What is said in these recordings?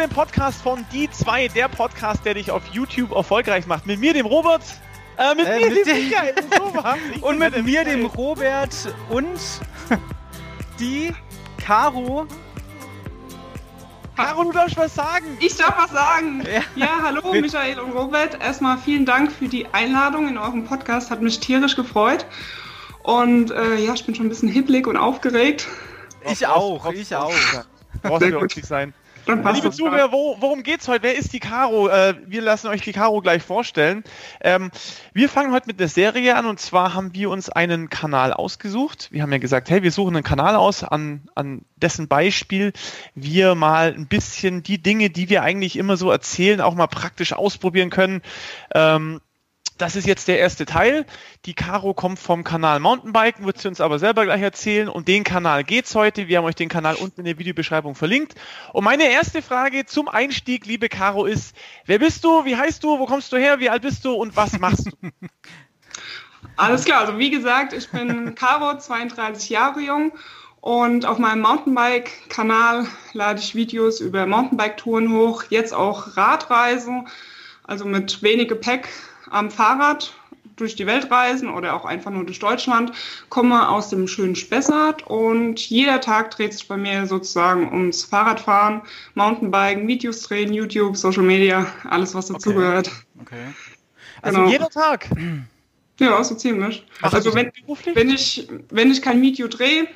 dem Podcast von Die 2, der Podcast, der dich auf YouTube erfolgreich macht. Mit mir, dem Robert. Äh, mit äh, mir, mit dem Michael. und mit mir, dem Robert und die Caro. Caro, du darfst was sagen. Ich darf was sagen. Ja, ja hallo Michael und Robert. Erstmal vielen Dank für die Einladung in eurem Podcast. Hat mich tierisch gefreut. Und äh, ja, ich bin schon ein bisschen hibblig und aufgeregt. Ich auch, ich auch. Brauchst du nicht sein. Liebe Zuhörer, wo, worum geht's heute? Wer ist die Caro? Äh, wir lassen euch die Caro gleich vorstellen. Ähm, wir fangen heute mit einer Serie an und zwar haben wir uns einen Kanal ausgesucht. Wir haben ja gesagt, hey, wir suchen einen Kanal aus, an, an dessen Beispiel wir mal ein bisschen die Dinge, die wir eigentlich immer so erzählen, auch mal praktisch ausprobieren können. Ähm, das ist jetzt der erste Teil. Die Caro kommt vom Kanal Mountainbiken, wird sie uns aber selber gleich erzählen. Und den Kanal geht's heute. Wir haben euch den Kanal unten in der Videobeschreibung verlinkt. Und meine erste Frage zum Einstieg, liebe Caro, ist: Wer bist du? Wie heißt du? Wo kommst du her? Wie alt bist du? Und was machst du? Alles klar. Also wie gesagt, ich bin Caro, 32 Jahre jung. Und auf meinem Mountainbike-Kanal lade ich Videos über Mountainbike-Touren hoch, jetzt auch Radreisen, also mit wenig Gepäck am Fahrrad durch die Welt reisen oder auch einfach nur durch Deutschland, komme aus dem schönen Spessart und jeder Tag dreht sich bei mir sozusagen ums Fahrradfahren, Mountainbiken, Videos drehen, YouTube, Social Media, alles was dazugehört. Okay. okay. Also genau. jeder Tag? Ja, so ziemlich. Ach, also wenn, wenn, ich, wenn ich kein Video drehe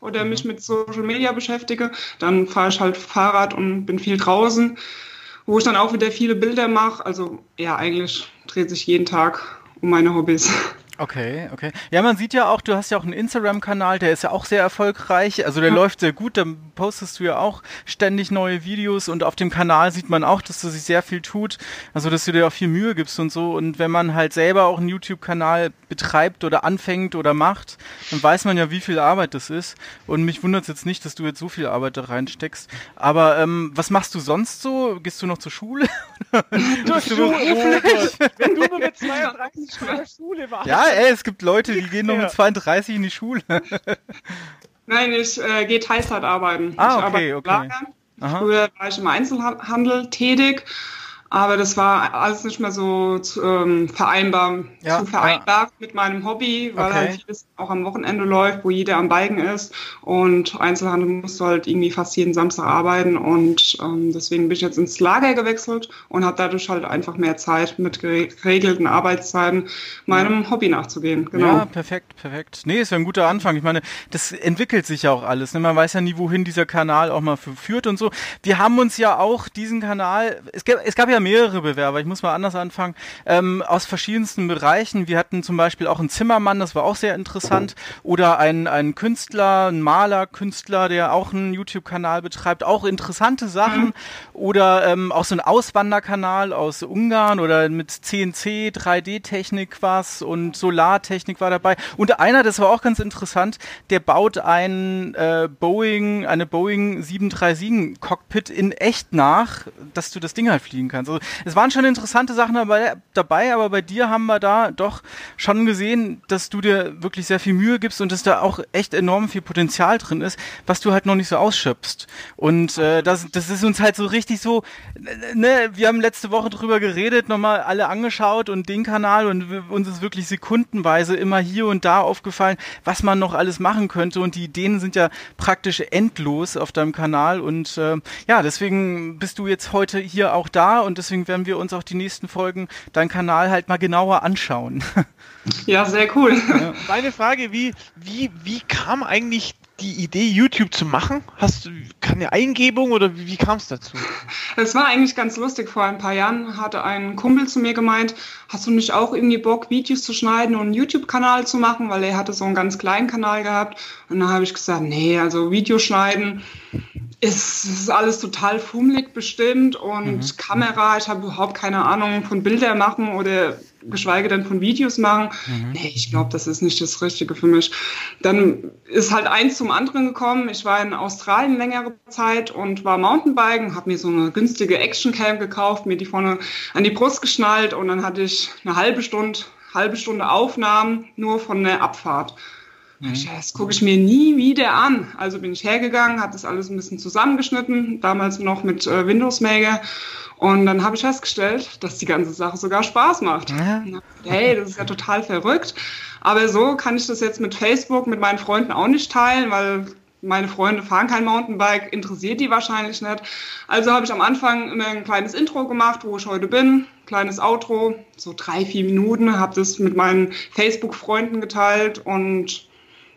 oder mich mit Social Media beschäftige, dann fahre ich halt Fahrrad und bin viel draußen wo ich dann auch wieder viele Bilder mache. Also ja, eigentlich dreht sich jeden Tag um meine Hobbys. Okay, okay. Ja, man sieht ja auch, du hast ja auch einen Instagram-Kanal, der ist ja auch sehr erfolgreich. Also der ja. läuft sehr gut, da postest du ja auch ständig neue Videos und auf dem Kanal sieht man auch, dass du sich sehr viel tut. Also dass du dir auch viel Mühe gibst und so. Und wenn man halt selber auch einen YouTube-Kanal betreibt oder anfängt oder macht, dann weiß man ja, wie viel Arbeit das ist. Und mich wundert es jetzt nicht, dass du jetzt so viel Arbeit da reinsteckst. Aber ähm, was machst du sonst so? Gehst du noch zur Schule? zur Schule? Wenn du nur mit 32 zur Schule warst. Ja, ey, es gibt Leute, die gehen noch mit 32 in die Schule. Nein, ich äh, gehe Teilzeit arbeiten. Ah, okay, okay. Früher war ich im Einzelhandel tätig aber das war alles nicht mehr so zu, ähm, vereinbar, ja, zu vereinbar ja. mit meinem Hobby, weil okay. halt vieles auch am Wochenende läuft, wo jeder am Biken ist. Und Einzelhandel musst du halt irgendwie fast jeden Samstag arbeiten. Und ähm, deswegen bin ich jetzt ins Lager gewechselt und habe dadurch halt einfach mehr Zeit mit geregelten Arbeitszeiten meinem ja. Hobby nachzugehen. Genau. Ja, perfekt, perfekt. Nee, ist ja ein guter Anfang. Ich meine, das entwickelt sich ja auch alles. Ne? Man weiß ja nie, wohin dieser Kanal auch mal führt und so. Wir haben uns ja auch diesen Kanal, es gab, es gab ja mehrere Bewerber, ich muss mal anders anfangen, ähm, aus verschiedensten Bereichen. Wir hatten zum Beispiel auch einen Zimmermann, das war auch sehr interessant, oder ein, ein Künstler, ein Maler, Künstler, der auch einen YouTube-Kanal betreibt, auch interessante Sachen. Mhm. Oder ähm, auch so ein Auswanderkanal aus Ungarn oder mit CNC, 3D-Technik was und Solartechnik war dabei. Und einer, das war auch ganz interessant, der baut ein äh, Boeing, eine Boeing 737 Cockpit in echt nach, dass du das Ding halt fliegen kannst. Also es waren schon interessante Sachen dabei, dabei, aber bei dir haben wir da doch schon gesehen, dass du dir wirklich sehr viel Mühe gibst und dass da auch echt enorm viel Potenzial drin ist, was du halt noch nicht so ausschöpfst. Und äh, das, das ist uns halt so richtig so, ne, wir haben letzte Woche drüber geredet, nochmal alle angeschaut und den Kanal und uns ist wirklich sekundenweise immer hier und da aufgefallen, was man noch alles machen könnte und die Ideen sind ja praktisch endlos auf deinem Kanal und äh, ja, deswegen bist du jetzt heute hier auch da und deswegen deswegen werden wir uns auch die nächsten Folgen deinen Kanal halt mal genauer anschauen. Ja, sehr cool. Meine Frage, wie, wie, wie kam eigentlich die Idee, YouTube zu machen? Hast du keine Eingebung oder wie, wie kam es dazu? Es war eigentlich ganz lustig. Vor ein paar Jahren hatte ein Kumpel zu mir gemeint, hast du nicht auch irgendwie Bock, Videos zu schneiden und einen YouTube-Kanal zu machen? Weil er hatte so einen ganz kleinen Kanal gehabt. Und dann habe ich gesagt, nee, also Videoschneiden ist, ist alles total fummelig bestimmt und mhm. Kamera, ich habe überhaupt keine Ahnung von Bilder machen oder geschweige denn von Videos machen. Mhm. Nee, ich glaube, das ist nicht das Richtige für mich. Dann ist halt eins zum anderen gekommen. Ich war in Australien längere Zeit und war Mountainbiken, habe mir so eine günstige Actioncam gekauft, mir die vorne an die Brust geschnallt und dann hatte ich eine halbe Stunde, halbe Stunde Aufnahmen nur von der Abfahrt. Mhm. Das gucke ich mir nie wieder an. Also bin ich hergegangen, habe das alles ein bisschen zusammengeschnitten, damals noch mit äh, Windows Maker. Und dann habe ich festgestellt, dass die ganze Sache sogar Spaß macht. Ja. Hey, das ist ja total verrückt. Aber so kann ich das jetzt mit Facebook, mit meinen Freunden auch nicht teilen, weil meine Freunde fahren kein Mountainbike, interessiert die wahrscheinlich nicht. Also habe ich am Anfang immer ein kleines Intro gemacht, wo ich heute bin, kleines Outro, so drei, vier Minuten, habe das mit meinen Facebook-Freunden geteilt und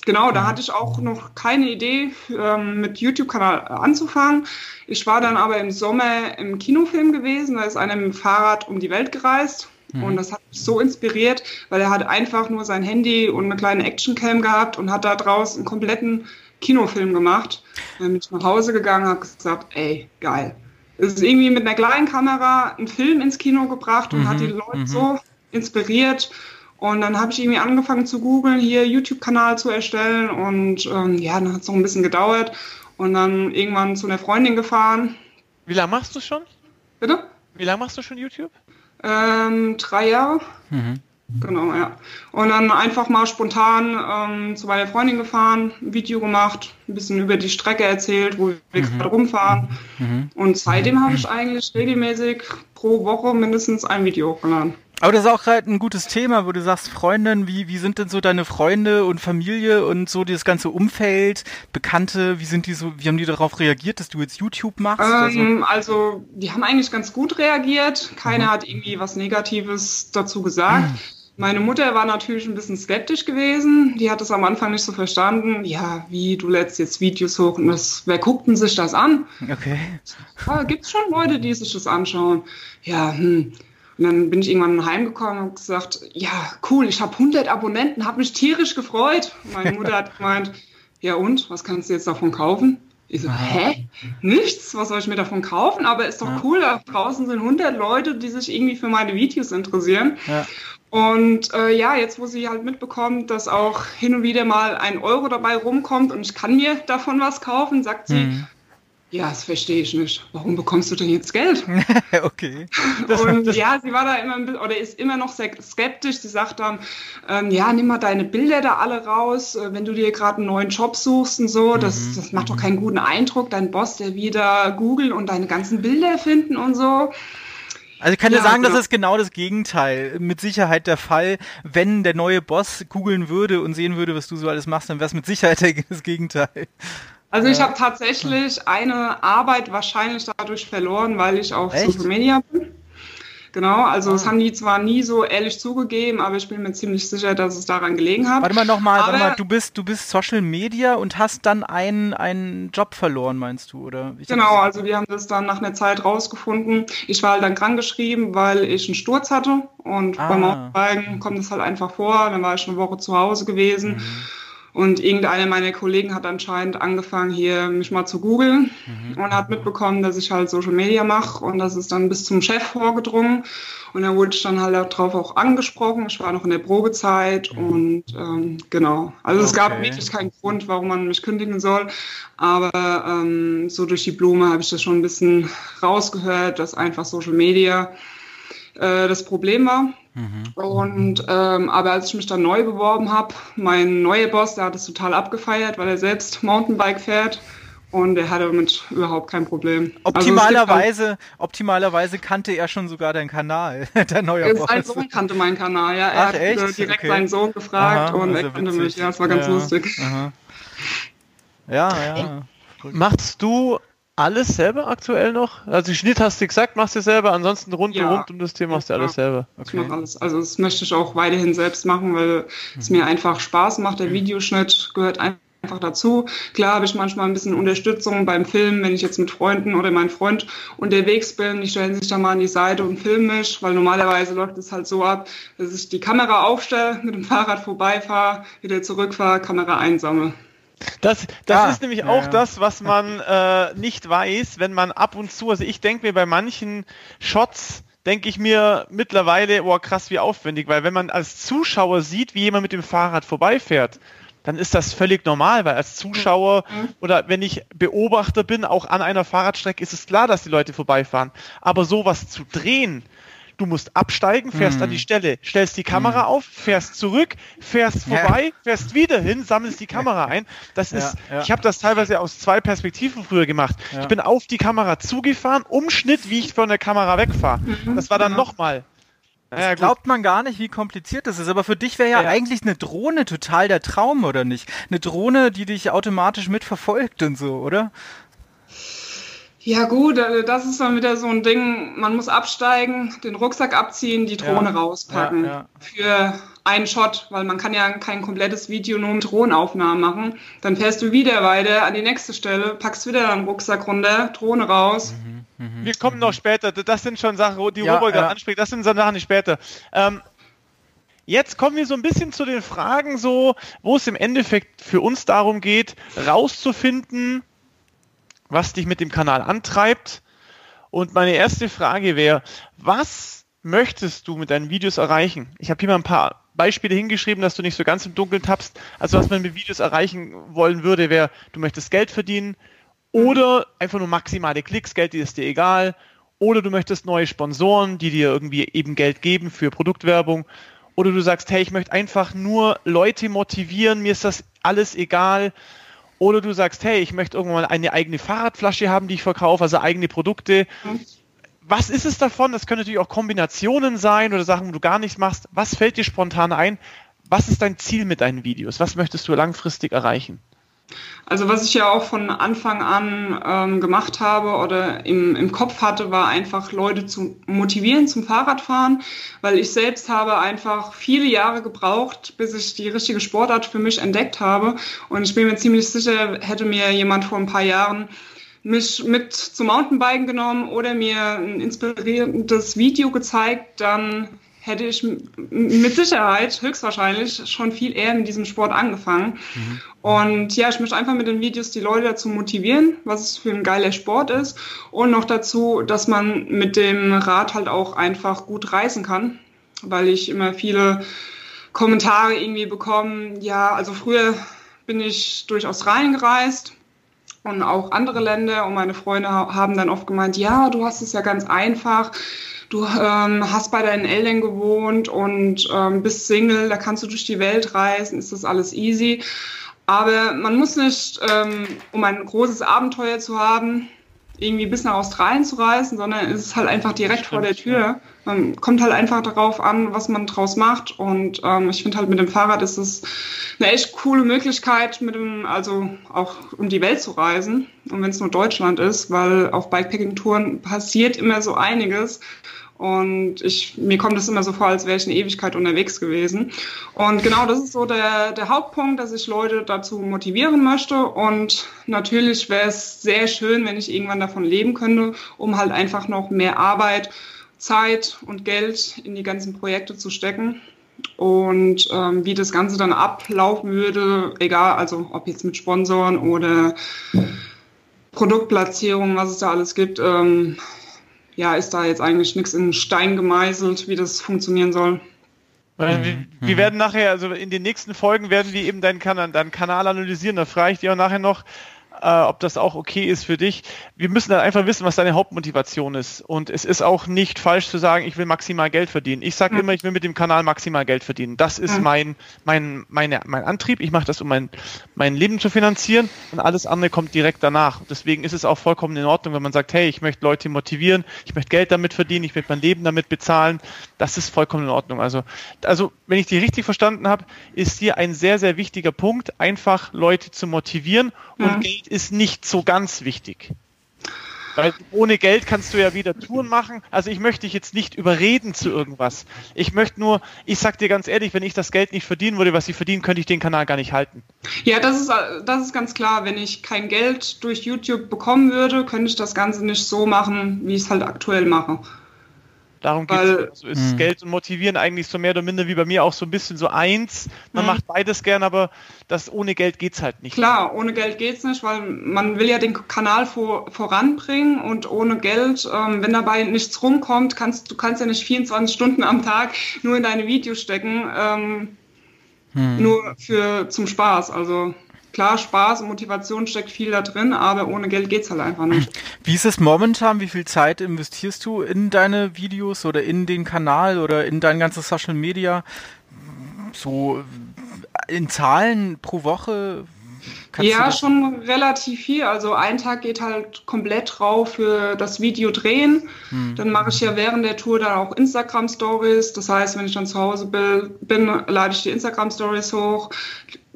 genau, da hatte ich auch noch keine Idee, ähm, mit YouTube-Kanal anzufangen. Ich war dann aber im Sommer im Kinofilm gewesen, da ist einer mit dem Fahrrad um die Welt gereist. Mhm. Und das hat mich so inspiriert, weil er hat einfach nur sein Handy und eine kleine Actioncam gehabt und hat da draußen einen kompletten Kinofilm gemacht. Dann bin ich nach Hause gegangen, habe gesagt, ey, geil. Es ist irgendwie mit einer kleinen Kamera einen Film ins Kino gebracht und mhm, hat die Leute mhm. so inspiriert. Und dann habe ich irgendwie angefangen zu googeln, hier YouTube-Kanal zu erstellen. Und ähm, ja, dann hat es noch ein bisschen gedauert. Und dann irgendwann zu einer Freundin gefahren. Wie lange machst du schon? Bitte? Wie lange machst du schon YouTube? Ähm, drei Jahre. Mhm. Genau, ja. Und dann einfach mal spontan ähm, zu meiner Freundin gefahren, ein Video gemacht, ein bisschen über die Strecke erzählt, wo wir mhm. gerade rumfahren. Mhm. Und seitdem habe ich eigentlich regelmäßig pro Woche mindestens ein Video hochgeladen. Aber das ist auch gerade ein gutes Thema, wo du sagst, Freundin, wie, wie sind denn so deine Freunde und Familie und so das ganze Umfeld, Bekannte, wie sind die so, wie haben die darauf reagiert, dass du jetzt YouTube machst? Ähm, also? also, die haben eigentlich ganz gut reagiert. Keiner mhm. hat irgendwie was Negatives dazu gesagt. Mhm. Meine Mutter war natürlich ein bisschen skeptisch gewesen. Die hat es am Anfang nicht so verstanden. Ja, wie, du lädst jetzt Videos hoch und das, wer guckt denn sich das an? Okay. Ja, Gibt es schon Leute, die sich das anschauen? Ja, hm. Und dann bin ich irgendwann heimgekommen und gesagt, ja, cool, ich habe 100 Abonnenten, habe mich tierisch gefreut. Meine Mutter hat gemeint, ja und, was kannst du jetzt davon kaufen? Ich so, hä? Nichts? Was soll ich mir davon kaufen? Aber ist doch ja. cool, da draußen sind 100 Leute, die sich irgendwie für meine Videos interessieren. Ja. Und äh, ja, jetzt wo sie halt mitbekommt, dass auch hin und wieder mal ein Euro dabei rumkommt und ich kann mir davon was kaufen, sagt sie, mhm. Ja, das verstehe ich nicht. Warum bekommst du denn jetzt Geld? okay. Das, und das, ja, sie war da immer oder ist immer noch sehr skeptisch. Sie sagt dann, ähm, ja, nimm mal deine Bilder da alle raus, äh, wenn du dir gerade einen neuen Job suchst und so. Das, mhm. das macht doch keinen guten Eindruck. Dein Boss, der wieder googeln und deine ganzen Bilder finden und so. Also ich kann ja, dir sagen, genau. das ist genau das Gegenteil. Mit Sicherheit der Fall, wenn der neue Boss googeln würde und sehen würde, was du so alles machst, dann wäre es mit Sicherheit das Gegenteil. Also ich habe tatsächlich eine Arbeit wahrscheinlich dadurch verloren, weil ich auf Echt? Social Media bin. Genau, also ah. das haben die zwar nie so ehrlich zugegeben, aber ich bin mir ziemlich sicher, dass es daran gelegen hat. Warte mal nochmal, warte mal, du bist, du bist Social Media und hast dann einen, einen Job verloren, meinst du, oder? Ich genau, also wir haben das dann nach einer Zeit rausgefunden. Ich war halt dann krankgeschrieben, weil ich einen Sturz hatte und ah. beim Mountainbiken kommt es halt einfach vor. Dann war ich eine Woche zu Hause gewesen. Mhm und irgendeiner meiner Kollegen hat anscheinend angefangen, hier mich mal zu googeln mhm. und hat mitbekommen, dass ich halt Social Media mache. Und das ist dann bis zum Chef vorgedrungen. Und da wurde ich dann halt darauf auch angesprochen. Ich war noch in der Probezeit mhm. und ähm, genau. Also okay. es gab wirklich keinen Grund, warum man mich kündigen soll. Aber ähm, so durch die Blume habe ich das schon ein bisschen rausgehört, dass einfach Social Media äh, das Problem war. Mhm. Und ähm, aber als ich mich dann neu beworben habe, mein neuer Boss, der hat es total abgefeiert, weil er selbst Mountainbike fährt und er hatte damit überhaupt kein Problem. Also optimalerweise, also optimalerweise kannte er schon sogar deinen Kanal, der neue Boss. Sein Sohn kannte meinen Kanal, ja. Er Ach, hat echt? direkt okay. seinen Sohn gefragt Aha, und er kannte mich. Ja, es war ganz ja, lustig. Aha. Ja, ja. Machst du alles selber aktuell noch? Also Schnitt hast du gesagt, machst du selber, ansonsten rund, ja. rund um das Thema machst du alles selber. Okay. Ich alles. Also das möchte ich auch weiterhin selbst machen, weil mhm. es mir einfach Spaß macht. Der Videoschnitt gehört einfach dazu. Klar habe ich manchmal ein bisschen Unterstützung beim Filmen, wenn ich jetzt mit Freunden oder mein Freund unterwegs bin. Die stellen sich da mal an die Seite und filmen mich, weil normalerweise läuft es halt so ab, dass ich die Kamera aufstelle, mit dem Fahrrad vorbeifahre, wieder zurückfahre, Kamera einsammle. Das, das ah, ist nämlich auch ja. das, was man äh, nicht weiß, wenn man ab und zu, also ich denke mir bei manchen Shots, denke ich mir mittlerweile, oh krass, wie aufwendig, weil wenn man als Zuschauer sieht, wie jemand mit dem Fahrrad vorbeifährt, dann ist das völlig normal, weil als Zuschauer mhm. oder wenn ich Beobachter bin, auch an einer Fahrradstrecke, ist es klar, dass die Leute vorbeifahren. Aber sowas zu drehen, Du musst absteigen, fährst mhm. an die Stelle, stellst die Kamera mhm. auf, fährst zurück, fährst vorbei, ja. fährst wieder hin, sammelst die Kamera ein. Das ist, ja, ja. ich habe das teilweise aus zwei Perspektiven früher gemacht. Ich bin auf die Kamera zugefahren, Umschnitt, wie ich von der Kamera wegfahre. Mhm. Das war dann nochmal naja, glaubt man gar nicht, wie kompliziert das ist. Aber für dich wäre ja, ja, eigentlich eine Drohne total der Traum, oder nicht? Eine Drohne, die dich automatisch mitverfolgt und so, oder? Ja gut, äh, das ist dann wieder so ein Ding, man muss absteigen, den Rucksack abziehen, die Drohne ja, rauspacken. Ja, ja. Für einen Shot, weil man kann ja kein komplettes Video nur mit Drohnenaufnahmen machen. Dann fährst du wieder weiter an die nächste Stelle, packst wieder deinen Rucksack runter, Drohne raus. Mhm, mh, Wir kommen noch später, das sind schon Sachen, die ja, Robert gerade anspricht, das sind Sachen die später. Ähm, Jetzt kommen wir so ein bisschen zu den Fragen, so, wo es im Endeffekt für uns darum geht, rauszufinden, was dich mit dem Kanal antreibt. Und meine erste Frage wäre, was möchtest du mit deinen Videos erreichen? Ich habe hier mal ein paar Beispiele hingeschrieben, dass du nicht so ganz im Dunkeln tappst. Also was man mit Videos erreichen wollen würde, wäre, du möchtest Geld verdienen oder einfach nur maximale Klicks, Geld ist dir egal. Oder du möchtest neue Sponsoren, die dir irgendwie eben Geld geben für Produktwerbung. Oder du sagst, hey, ich möchte einfach nur Leute motivieren, mir ist das alles egal. Oder du sagst, hey, ich möchte irgendwann mal eine eigene Fahrradflasche haben, die ich verkaufe, also eigene Produkte. Mhm. Was ist es davon? Das können natürlich auch Kombinationen sein oder Sachen, wo du gar nichts machst. Was fällt dir spontan ein? Was ist dein Ziel mit deinen Videos? Was möchtest du langfristig erreichen? Also was ich ja auch von Anfang an ähm, gemacht habe oder im, im Kopf hatte, war einfach Leute zu motivieren zum Fahrradfahren, weil ich selbst habe einfach viele Jahre gebraucht, bis ich die richtige Sportart für mich entdeckt habe. Und ich bin mir ziemlich sicher, hätte mir jemand vor ein paar Jahren mich mit zum Mountainbiken genommen oder mir ein inspirierendes Video gezeigt, dann hätte ich mit Sicherheit höchstwahrscheinlich schon viel eher in diesem Sport angefangen. Mhm. Und ja, ich möchte einfach mit den Videos die Leute dazu motivieren, was es für ein geiler Sport ist und noch dazu, dass man mit dem Rad halt auch einfach gut reisen kann, weil ich immer viele Kommentare irgendwie bekomme. Ja, also früher bin ich durch Australien gereist und auch andere Länder und meine Freunde haben dann oft gemeint, ja, du hast es ja ganz einfach du ähm, hast bei deinen Eltern gewohnt und ähm, bist Single, da kannst du durch die Welt reisen, ist das alles easy. Aber man muss nicht, ähm, um ein großes Abenteuer zu haben, irgendwie bis nach Australien zu reisen, sondern es ist halt einfach direkt Stimmt, vor der Tür. Ja. Man kommt halt einfach darauf an, was man draus macht. Und ähm, ich finde halt mit dem Fahrrad ist es eine echt coole Möglichkeit, mit dem, also auch um die Welt zu reisen. Und wenn es nur Deutschland ist, weil auf Bikepacking-Touren passiert immer so einiges. Und ich, mir kommt es immer so vor, als wäre ich eine Ewigkeit unterwegs gewesen. Und genau das ist so der, der Hauptpunkt, dass ich Leute dazu motivieren möchte. Und natürlich wäre es sehr schön, wenn ich irgendwann davon leben könnte, um halt einfach noch mehr Arbeit, Zeit und Geld in die ganzen Projekte zu stecken. Und ähm, wie das Ganze dann ablaufen würde, egal, also ob jetzt mit Sponsoren oder Produktplatzierung, was es da alles gibt, ähm, ja, ist da jetzt eigentlich nichts in Stein gemeißelt, wie das funktionieren soll. Wir, wir, mhm. werden nachher, also in den nächsten Folgen werden wir eben deinen Kanal, deinen Kanal analysieren. Da frage ich dir auch nachher noch, äh, ob das auch okay ist für dich. Wir müssen dann einfach wissen, was deine Hauptmotivation ist. Und es ist auch nicht falsch zu sagen, ich will maximal Geld verdienen. Ich sage mhm. immer, ich will mit dem Kanal maximal Geld verdienen. Das ist mhm. mein, mein, meine, mein Antrieb. Ich mache das, um mein, mein Leben zu finanzieren und alles andere kommt direkt danach. Deswegen ist es auch vollkommen in Ordnung, wenn man sagt, hey, ich möchte Leute motivieren, ich möchte Geld damit verdienen, ich möchte mein Leben damit bezahlen. Das ist vollkommen in Ordnung. Also, also wenn ich die richtig verstanden habe, ist hier ein sehr, sehr wichtiger Punkt, einfach Leute zu motivieren und mhm. Ist nicht so ganz wichtig. Weil ohne Geld kannst du ja wieder Touren machen. Also ich möchte dich jetzt nicht überreden zu irgendwas. Ich möchte nur, ich sag dir ganz ehrlich, wenn ich das Geld nicht verdienen würde, was ich verdiene, könnte ich den Kanal gar nicht halten. Ja, das ist, das ist ganz klar. Wenn ich kein Geld durch YouTube bekommen würde, könnte ich das Ganze nicht so machen, wie ich es halt aktuell mache. Darum geht es. Also ist mh. Geld und Motivieren eigentlich so mehr oder minder wie bei mir auch so ein bisschen so eins. Man mh. macht beides gern, aber das ohne Geld geht es halt nicht. Klar, ohne Geld geht es nicht, weil man will ja den Kanal vor, voranbringen und ohne Geld, ähm, wenn dabei nichts rumkommt, kannst du kannst ja nicht 24 Stunden am Tag nur in deine Videos stecken, ähm, hm. nur für zum Spaß. Also klar, Spaß und Motivation steckt viel da drin, aber ohne Geld geht's halt einfach nicht. Wie ist es momentan? Wie viel Zeit investierst du in deine Videos oder in den Kanal oder in dein ganzes Social Media? So in Zahlen pro Woche? Kannst ja, schon relativ viel. Also ein Tag geht halt komplett drauf für das Video drehen. Hm. Dann mache ich ja während der Tour dann auch Instagram Stories. Das heißt, wenn ich dann zu Hause bin, lade ich die Instagram Stories hoch,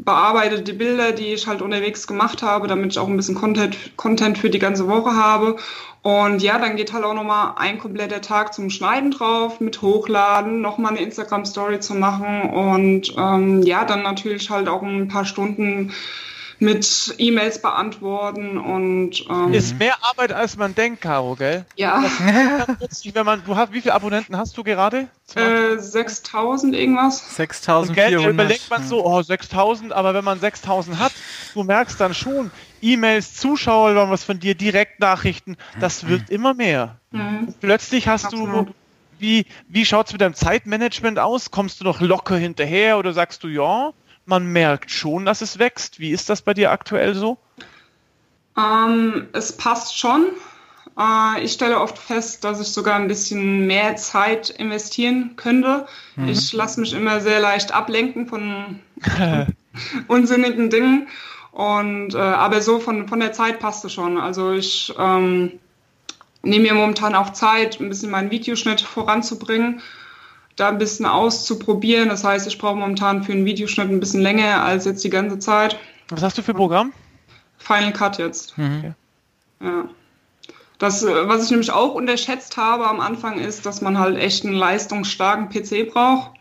bearbeite die Bilder, die ich halt unterwegs gemacht habe, damit ich auch ein bisschen Content, Content für die ganze Woche habe. Und ja, dann geht halt auch nochmal ein kompletter Tag zum Schneiden drauf, mit Hochladen, nochmal eine Instagram-Story zu machen und ähm, ja, dann natürlich halt auch ein paar Stunden mit E-Mails beantworten und ähm, ist mehr Arbeit als man denkt, Caro, gell? Ja. Plötzlich, wenn man, du hast, wie viele Abonnenten hast du gerade? Äh, 6000 irgendwas. 6400. überlegt man so, oh 6000, aber wenn man 6000 hat, du merkst dann schon, E-Mails, Zuschauer wollen was von dir, Direktnachrichten, das wird immer mehr. Mhm. Plötzlich hast Absolut. du wie, wie schaut es mit deinem Zeitmanagement aus? Kommst du noch locker hinterher oder sagst du ja? Man merkt schon, dass es wächst. Wie ist das bei dir aktuell so? Ähm, es passt schon. Äh, ich stelle oft fest, dass ich sogar ein bisschen mehr Zeit investieren könnte. Mhm. Ich lasse mich immer sehr leicht ablenken von, unsinnigen Dingen. Und äh, aber so von, von der Zeit passt es schon. Also ich ähm, nehme mir momentan auch Zeit, ein bisschen meinen Videoschnitt voranzubringen da ein bisschen auszuprobieren. Das heißt, ich brauche momentan für einen Videoschnitt ein bisschen länger als jetzt die ganze Zeit. Was hast du für ein Programm? Final Cut jetzt. Mhm. Ja. Das, äh, was ich nämlich auch unterschätzt habe am Anfang, ist, dass man halt echt einen leistungsstarken PC braucht.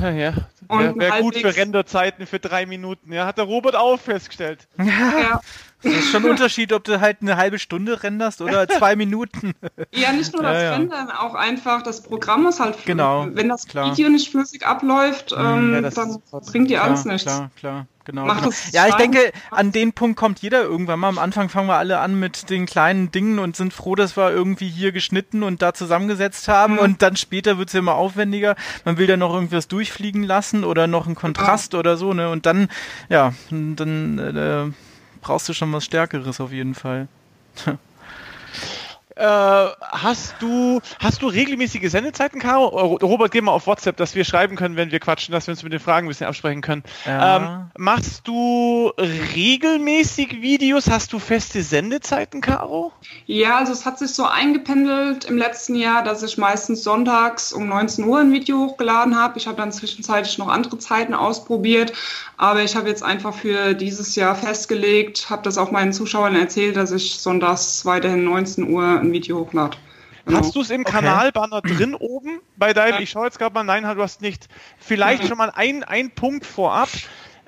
Ja, ja. Wäre wär gut für Renderzeiten für drei Minuten. Ja, hat der Robert auch festgestellt. Ja. Das ist schon ein Unterschied, ob du halt eine halbe Stunde renderst oder zwei Minuten. Ja, nicht nur das ja, ja. Rendern, auch einfach das Programm ist halt flüssig. Genau. Wenn das klar. Video nicht flüssig abläuft, ähm, ja, dann bringt dir alles nichts. Klar, klar. Genau, genau. Ja, ich denke, an den Punkt kommt jeder irgendwann mal. Am Anfang fangen wir alle an mit den kleinen Dingen und sind froh, dass wir irgendwie hier geschnitten und da zusammengesetzt haben. Mhm. Und dann später wird es ja immer aufwendiger. Man will dann noch irgendwas durchfliegen lassen oder noch einen Kontrast ja. oder so. Ne? Und dann, ja, dann äh, brauchst du schon was Stärkeres auf jeden Fall. Äh, hast du hast du regelmäßige Sendezeiten, Caro? Robert, geh mal auf WhatsApp, dass wir schreiben können, wenn wir quatschen, dass wir uns mit den Fragen ein bisschen absprechen können. Ja. Ähm, machst du regelmäßig Videos? Hast du feste Sendezeiten, Caro? Ja, also es hat sich so eingependelt im letzten Jahr, dass ich meistens sonntags um 19 Uhr ein Video hochgeladen habe. Ich habe dann zwischenzeitlich noch andere Zeiten ausprobiert, aber ich habe jetzt einfach für dieses Jahr festgelegt, habe das auch meinen Zuschauern erzählt, dass ich sonntags weiterhin 19 Uhr ein Video hochlade. Genau. Hast du es im okay. Kanalbanner drin oben bei deinem? Ich schaue jetzt gerade mal, nein, du hast nicht. Vielleicht schon mal ein, ein Punkt vorab.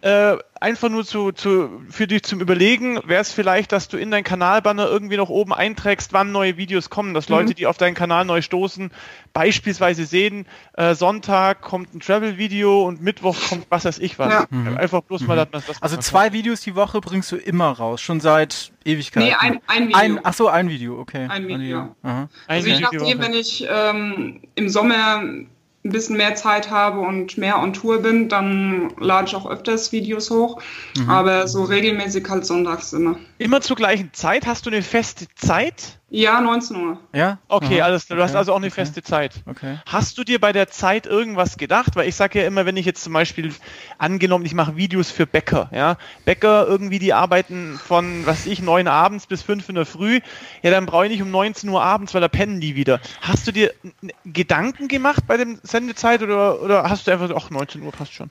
Äh, einfach nur zu, zu, für dich zum Überlegen, wäre es vielleicht, dass du in deinen Kanalbanner irgendwie noch oben einträgst, wann neue Videos kommen, dass mhm. Leute, die auf deinen Kanal neu stoßen, beispielsweise sehen, äh, Sonntag kommt ein Travel-Video und Mittwoch kommt was weiß ich was. Ja. Mhm. Einfach bloß mal, mhm. dass das Also zwei kann. Videos die Woche bringst du immer raus, schon seit Ewigkeiten. Nee, ein, ein Video. Ein, ach so, ein Video, okay. Ein Video. Ein Video. Ein also Video je nachdem, wenn ich ähm, im Sommer ein bisschen mehr Zeit habe und mehr on Tour bin, dann lade ich auch öfters Videos hoch. Mhm. Aber so regelmäßig halt sonntags immer. Immer zur gleichen Zeit? Hast du eine feste Zeit? Ja, 19 Uhr. Ja? Okay, Aha. alles Du hast also auch eine okay. feste Zeit. Okay. Hast du dir bei der Zeit irgendwas gedacht? Weil ich sage ja immer, wenn ich jetzt zum Beispiel angenommen, ich mache Videos für Bäcker, ja. Bäcker irgendwie, die arbeiten von, was ich, neun abends bis fünf in der Früh. Ja, dann brauche ich nicht um 19 Uhr abends, weil da pennen die wieder. Hast du dir Gedanken gemacht bei dem Sendezeit oder, oder hast du einfach, ach, 19 Uhr passt schon?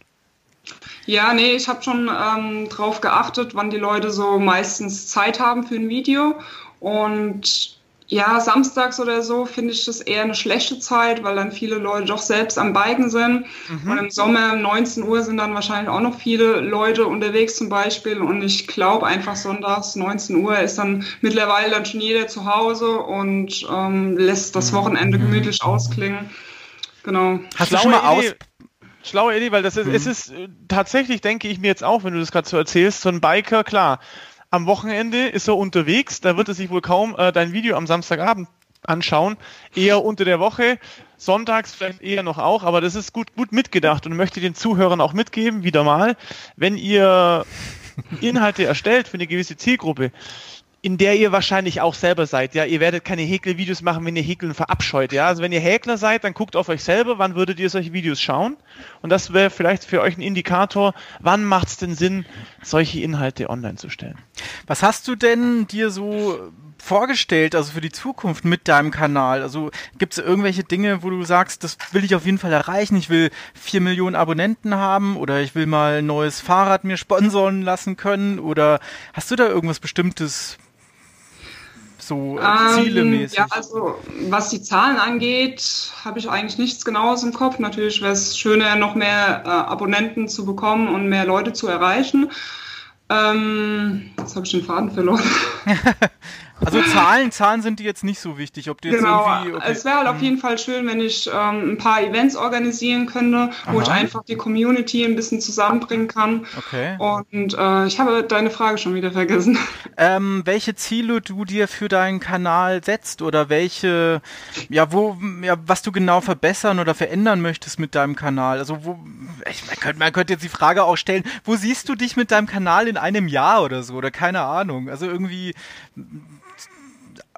Ja, nee, ich habe schon ähm, drauf geachtet, wann die Leute so meistens Zeit haben für ein Video. Und ja, samstags oder so finde ich das eher eine schlechte Zeit, weil dann viele Leute doch selbst am Biken sind. Mhm. Und im Sommer um 19 Uhr sind dann wahrscheinlich auch noch viele Leute unterwegs zum Beispiel. Und ich glaube einfach sonntags 19 Uhr ist dann mittlerweile dann schon jeder zu Hause und ähm, lässt das mhm. Wochenende gemütlich ausklingen. Genau. Hast du schon mal aus, Schlaue Idee, weil das ist, mhm. es ist äh, tatsächlich, denke ich mir jetzt auch, wenn du das gerade so erzählst, so ein Biker, klar, am Wochenende ist er unterwegs, da wird er sich wohl kaum äh, dein Video am Samstagabend anschauen, eher unter der Woche, sonntags vielleicht eher noch auch, aber das ist gut, gut mitgedacht und möchte den Zuhörern auch mitgeben, wieder mal, wenn ihr Inhalte erstellt für eine gewisse Zielgruppe, in der ihr wahrscheinlich auch selber seid. Ja, ihr werdet keine Häkel-Videos machen, wenn ihr Häkeln verabscheut. Ja, also wenn ihr Häkler seid, dann guckt auf euch selber, wann würdet ihr solche Videos schauen? Und das wäre vielleicht für euch ein Indikator, wann macht es denn Sinn, solche Inhalte online zu stellen. Was hast du denn dir so vorgestellt, also für die Zukunft mit deinem Kanal? Also gibt es irgendwelche Dinge, wo du sagst, das will ich auf jeden Fall erreichen? Ich will vier Millionen Abonnenten haben oder ich will mal ein neues Fahrrad mir sponsoren lassen können oder hast du da irgendwas Bestimmtes so ähm, zielemäßig? Ja, also was die Zahlen angeht, habe ich eigentlich nichts Genaues im Kopf. Natürlich wäre es schöner, noch mehr äh, Abonnenten zu bekommen und mehr Leute zu erreichen. Ähm, jetzt habe ich den Faden verloren. Also Zahlen, Zahlen sind die jetzt nicht so wichtig. Ob du jetzt genau, irgendwie, okay. es wäre halt auf hm. jeden Fall schön, wenn ich ähm, ein paar Events organisieren könnte, wo Aha. ich einfach die Community ein bisschen zusammenbringen kann. Okay. Und äh, ich habe deine Frage schon wieder vergessen. Ähm, welche Ziele du dir für deinen Kanal setzt oder welche, ja, wo, ja, was du genau verbessern oder verändern möchtest mit deinem Kanal. Also wo, ich, man, könnte, man könnte jetzt die Frage auch stellen, wo siehst du dich mit deinem Kanal in einem Jahr oder so oder keine Ahnung. Also irgendwie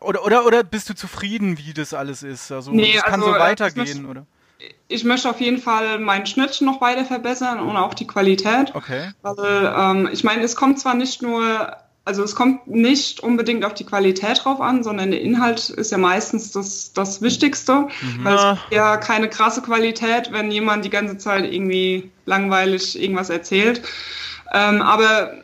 oder, oder, oder bist du zufrieden, wie das alles ist? Also nee, es kann also, so äh, weitergehen, möchte, oder? Ich möchte auf jeden Fall meinen Schnitt noch weiter verbessern und auch die Qualität. Okay. Weil, ähm, ich meine, es kommt zwar nicht nur, also es kommt nicht unbedingt auf die Qualität drauf an, sondern der Inhalt ist ja meistens das, das Wichtigste. Mhm. Weil es ist ja keine krasse Qualität, wenn jemand die ganze Zeit irgendwie langweilig irgendwas erzählt. Ähm, aber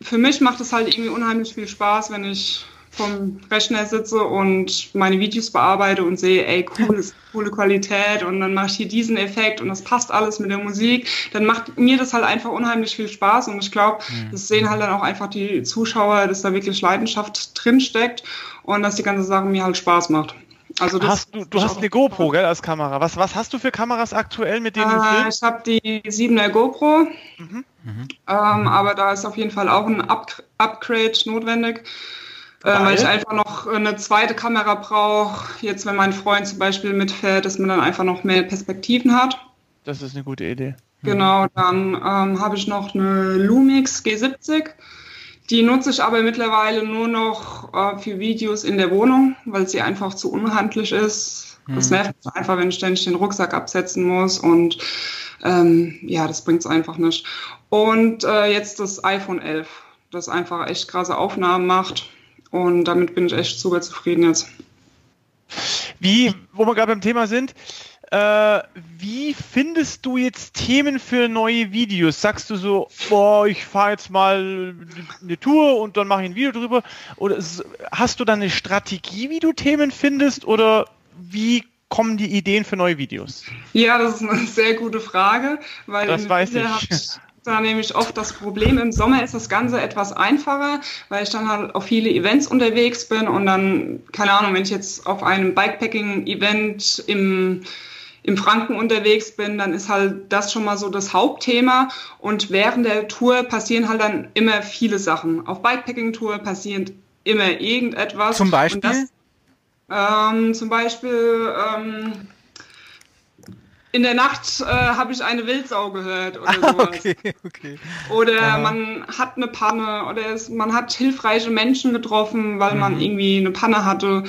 für mich macht es halt irgendwie unheimlich viel Spaß, wenn ich vom Rechner sitze und meine Videos bearbeite und sehe, ey, cool, ist coole Qualität und dann mache ich hier diesen Effekt und das passt alles mit der Musik, dann macht mir das halt einfach unheimlich viel Spaß und ich glaube, mhm. das sehen halt dann auch einfach die Zuschauer, dass da wirklich Leidenschaft drin steckt und dass die ganze Sache mir halt Spaß macht. Also hast du, du hast eine GoPro, gell, als Kamera. Was, was hast du für Kameras aktuell, mit denen äh, du filmst? Ich habe die 7er GoPro, mhm. Mhm. Ähm, aber da ist auf jeden Fall auch ein Up Upgrade notwendig äh, weil ich einfach noch eine zweite Kamera brauche. Jetzt, wenn mein Freund zum Beispiel mitfährt, dass man dann einfach noch mehr Perspektiven hat. Das ist eine gute Idee. Genau, dann ähm, habe ich noch eine Lumix G70. Die nutze ich aber mittlerweile nur noch äh, für Videos in der Wohnung, weil sie einfach zu unhandlich ist. Mhm. Das nervt mich einfach, wenn ich ständig den Rucksack absetzen muss und ähm, ja, das bringt es einfach nicht. Und äh, jetzt das iPhone 11, das einfach echt krasse Aufnahmen macht. Und damit bin ich echt super zufrieden jetzt. Wie, wo wir gerade beim Thema sind, äh, wie findest du jetzt Themen für neue Videos? Sagst du so, boah, ich fahre jetzt mal eine Tour und dann mache ich ein Video drüber? Oder hast du dann eine Strategie, wie du Themen findest? Oder wie kommen die Ideen für neue Videos? Ja, das ist eine sehr gute Frage, weil das weiß ich da nämlich oft das Problem. Im Sommer ist das Ganze etwas einfacher, weil ich dann halt auf viele Events unterwegs bin und dann, keine Ahnung, wenn ich jetzt auf einem Bikepacking-Event im im Franken unterwegs bin, dann ist halt das schon mal so das Hauptthema. Und während der Tour passieren halt dann immer viele Sachen. Auf Bikepacking-Tour passiert immer irgendetwas. Zum Beispiel? Das, ähm, zum Beispiel ähm, in der Nacht äh, habe ich eine Wildsau gehört oder ah, sowas. Okay, okay. Oder Aha. man hat eine Panne oder es, man hat hilfreiche Menschen getroffen, weil mhm. man irgendwie eine Panne hatte.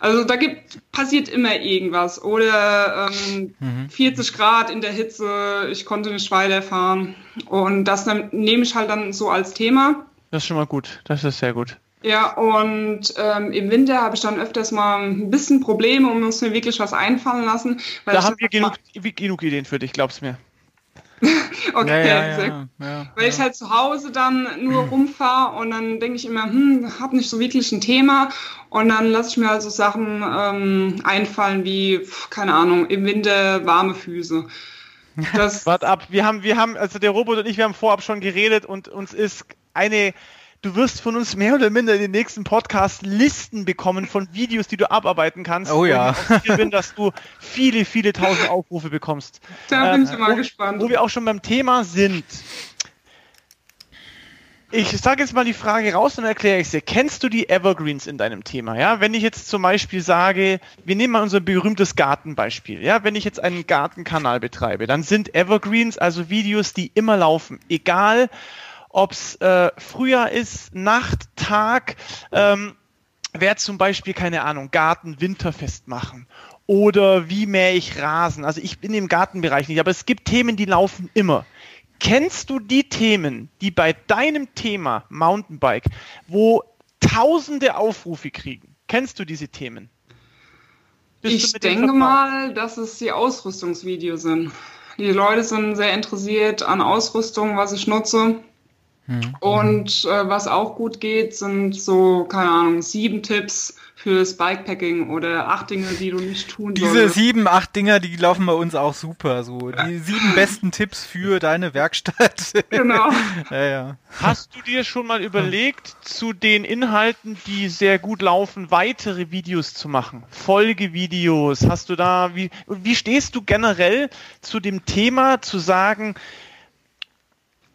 Also da gibt passiert immer irgendwas. Oder ähm, mhm. 40 Grad in der Hitze, ich konnte nicht weiterfahren. Und das nehme ich halt dann so als Thema. Das ist schon mal gut. Das ist sehr gut. Ja, und ähm, im Winter habe ich dann öfters mal ein bisschen Probleme und muss mir wirklich was einfallen lassen. da haben wir genug, genug Ideen für dich, glaub's mir. okay, ja, ja, ja, ja, weil ich halt zu Hause dann nur mhm. rumfahre und dann denke ich immer, hm, habe nicht so wirklich ein Thema und dann lasse ich mir halt so Sachen ähm, einfallen wie, keine Ahnung, im Winter warme Füße. Das Wart ab, wir haben, wir haben, also der Robot und ich, wir haben vorab schon geredet und uns ist eine du wirst von uns mehr oder minder in den nächsten Podcast Listen bekommen von Videos, die du abarbeiten kannst. Oh ja. Und ich bin, dass du viele, viele tausend Aufrufe bekommst. Da bin ich äh, mal wo, gespannt. Wo wir auch schon beim Thema sind. Ich sage jetzt mal die Frage raus und erkläre ich sie. Kennst du die Evergreens in deinem Thema? Ja, wenn ich jetzt zum Beispiel sage, wir nehmen mal unser berühmtes Gartenbeispiel. Ja, wenn ich jetzt einen Gartenkanal betreibe, dann sind Evergreens also Videos, die immer laufen. Egal, ob es äh, Frühjahr ist, Nacht, Tag, ähm, wer zum Beispiel, keine Ahnung, Garten winterfest machen oder wie mähe ich Rasen. Also ich bin im Gartenbereich nicht, aber es gibt Themen, die laufen immer. Kennst du die Themen, die bei deinem Thema Mountainbike, wo tausende Aufrufe kriegen? Kennst du diese Themen? Bist ich denke mal, dass es die Ausrüstungsvideos sind. Die Leute sind sehr interessiert an Ausrüstung, was ich nutze. Mhm. Und äh, was auch gut geht, sind so, keine Ahnung, sieben Tipps fürs Bikepacking oder acht Dinge, die du nicht tun Diese solltest. sieben, acht Dinger, die laufen bei uns auch super. So die sieben besten Tipps für deine Werkstatt. Genau. ja, ja. Hast du dir schon mal überlegt, zu den Inhalten, die sehr gut laufen, weitere Videos zu machen? Folgevideos? Hast du da, wie, wie stehst du generell zu dem Thema, zu sagen,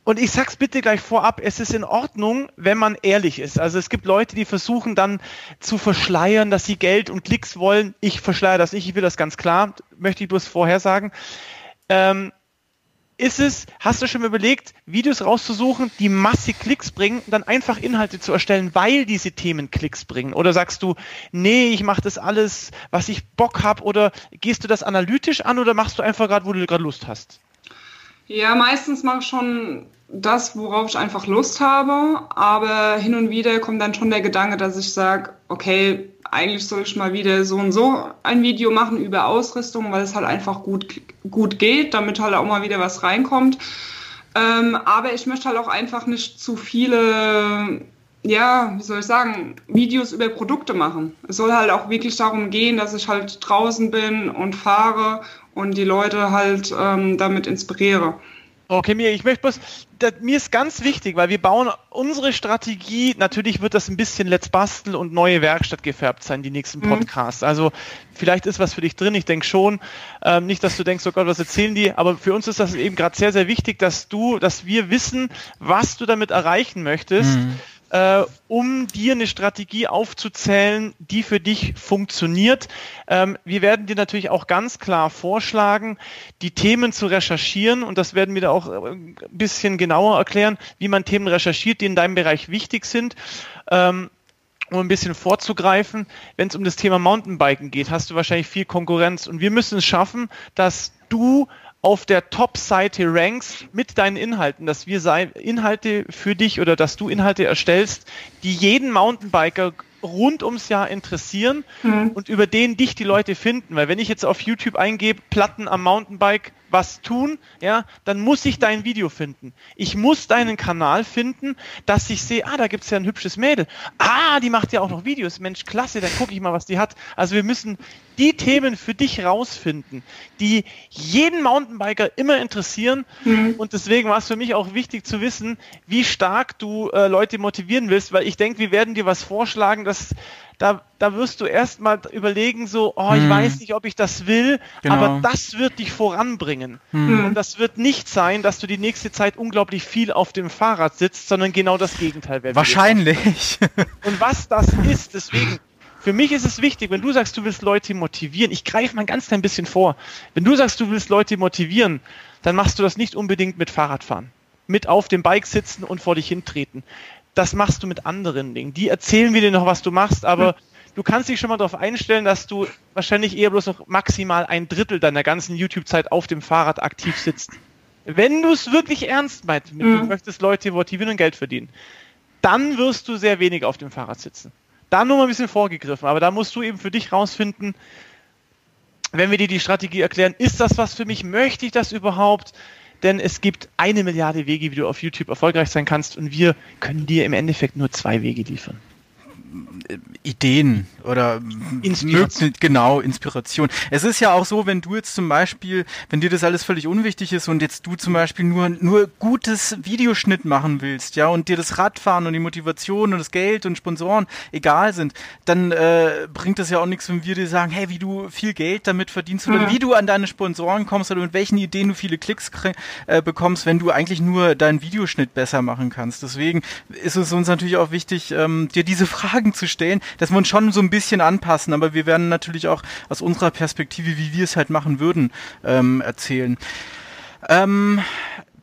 und ich sag's bitte gleich vorab, es ist in Ordnung, wenn man ehrlich ist. Also es gibt Leute, die versuchen dann zu verschleiern, dass sie Geld und Klicks wollen. Ich verschleiere das nicht, ich will das ganz klar, möchte ich bloß vorher sagen. Ähm, ist es, hast du schon mal überlegt, Videos rauszusuchen, die massig Klicks bringen, dann einfach Inhalte zu erstellen, weil diese Themen Klicks bringen? Oder sagst du, nee, ich mache das alles, was ich Bock habe? Oder gehst du das analytisch an oder machst du einfach gerade, wo du gerade Lust hast? Ja, meistens mache ich schon das, worauf ich einfach Lust habe, aber hin und wieder kommt dann schon der Gedanke, dass ich sage, okay, eigentlich soll ich mal wieder so und so ein Video machen über Ausrüstung, weil es halt einfach gut, gut geht, damit halt auch mal wieder was reinkommt. Ähm, aber ich möchte halt auch einfach nicht zu viele, ja, wie soll ich sagen, Videos über Produkte machen. Es soll halt auch wirklich darum gehen, dass ich halt draußen bin und fahre und die Leute halt ähm, damit inspiriere. Okay, mir, ich möchte bloß, das, mir ist ganz wichtig, weil wir bauen unsere Strategie, natürlich wird das ein bisschen Let's Bastel und neue Werkstatt gefärbt sein, die nächsten mhm. Podcasts. Mhm. Also vielleicht ist was für dich drin, ich denke schon. Ähm, nicht, dass du denkst, oh Gott, was erzählen die, aber für uns ist das eben gerade sehr, sehr wichtig, dass du, dass wir wissen, was du damit erreichen möchtest. Mhm äh, um dir eine Strategie aufzuzählen, die für dich funktioniert. Ähm, wir werden dir natürlich auch ganz klar vorschlagen, die Themen zu recherchieren und das werden wir da auch äh, ein bisschen genauer erklären, wie man Themen recherchiert, die in deinem Bereich wichtig sind. Ähm, um ein bisschen vorzugreifen, wenn es um das Thema Mountainbiken geht, hast du wahrscheinlich viel Konkurrenz und wir müssen es schaffen, dass du auf der Top-Seite ranks mit deinen Inhalten, dass wir Inhalte für dich oder dass du Inhalte erstellst, die jeden Mountainbiker rund ums Jahr interessieren mhm. und über den dich die Leute finden. Weil wenn ich jetzt auf YouTube eingebe, Platten am Mountainbike, was tun, ja, dann muss ich dein Video finden. Ich muss deinen Kanal finden, dass ich sehe, ah, da gibt's ja ein hübsches Mädel. Ah, die macht ja auch noch Videos. Mensch, klasse, dann gucke ich mal, was die hat. Also wir müssen die Themen für dich rausfinden, die jeden Mountainbiker immer interessieren. Mhm. Und deswegen war es für mich auch wichtig zu wissen, wie stark du äh, Leute motivieren willst, weil ich denke, wir werden dir was vorschlagen, das da, da wirst du erstmal überlegen, so, oh, ich hm. weiß nicht, ob ich das will, genau. aber das wird dich voranbringen. Hm. Und das wird nicht sein, dass du die nächste Zeit unglaublich viel auf dem Fahrrad sitzt, sondern genau das Gegenteil werden. Wahrscheinlich. Und was das ist, deswegen, für mich ist es wichtig, wenn du sagst, du willst Leute motivieren, ich greife mal ganz klein bisschen vor, wenn du sagst, du willst Leute motivieren, dann machst du das nicht unbedingt mit Fahrradfahren. Mit auf dem Bike sitzen und vor dich hintreten das machst du mit anderen Dingen. Die erzählen dir noch, was du machst, aber du kannst dich schon mal darauf einstellen, dass du wahrscheinlich eher bloß noch maximal ein Drittel deiner ganzen YouTube-Zeit auf dem Fahrrad aktiv sitzt. Wenn du es wirklich ernst meinst, mhm. du möchtest Leute motivieren und Geld verdienen, dann wirst du sehr wenig auf dem Fahrrad sitzen. Da nur mal ein bisschen vorgegriffen, aber da musst du eben für dich rausfinden, wenn wir dir die Strategie erklären, ist das was für mich, möchte ich das überhaupt? Denn es gibt eine Milliarde Wege, wie du auf YouTube erfolgreich sein kannst und wir können dir im Endeffekt nur zwei Wege liefern. Ideen oder Inspiration. genau Inspiration. Es ist ja auch so, wenn du jetzt zum Beispiel, wenn dir das alles völlig unwichtig ist und jetzt du zum Beispiel nur nur gutes Videoschnitt machen willst, ja und dir das Radfahren und die Motivation und das Geld und Sponsoren egal sind, dann äh, bringt das ja auch nichts, wenn wir dir sagen, hey, wie du viel Geld damit verdienst oder mhm. wie du an deine Sponsoren kommst oder mit welchen Ideen du viele Klicks äh, bekommst, wenn du eigentlich nur deinen Videoschnitt besser machen kannst. Deswegen ist es uns natürlich auch wichtig, ähm, dir diese Fragen zu stellen, dass wir uns schon so ein bisschen anpassen, aber wir werden natürlich auch aus unserer Perspektive, wie wir es halt machen würden, ähm, erzählen. Ähm,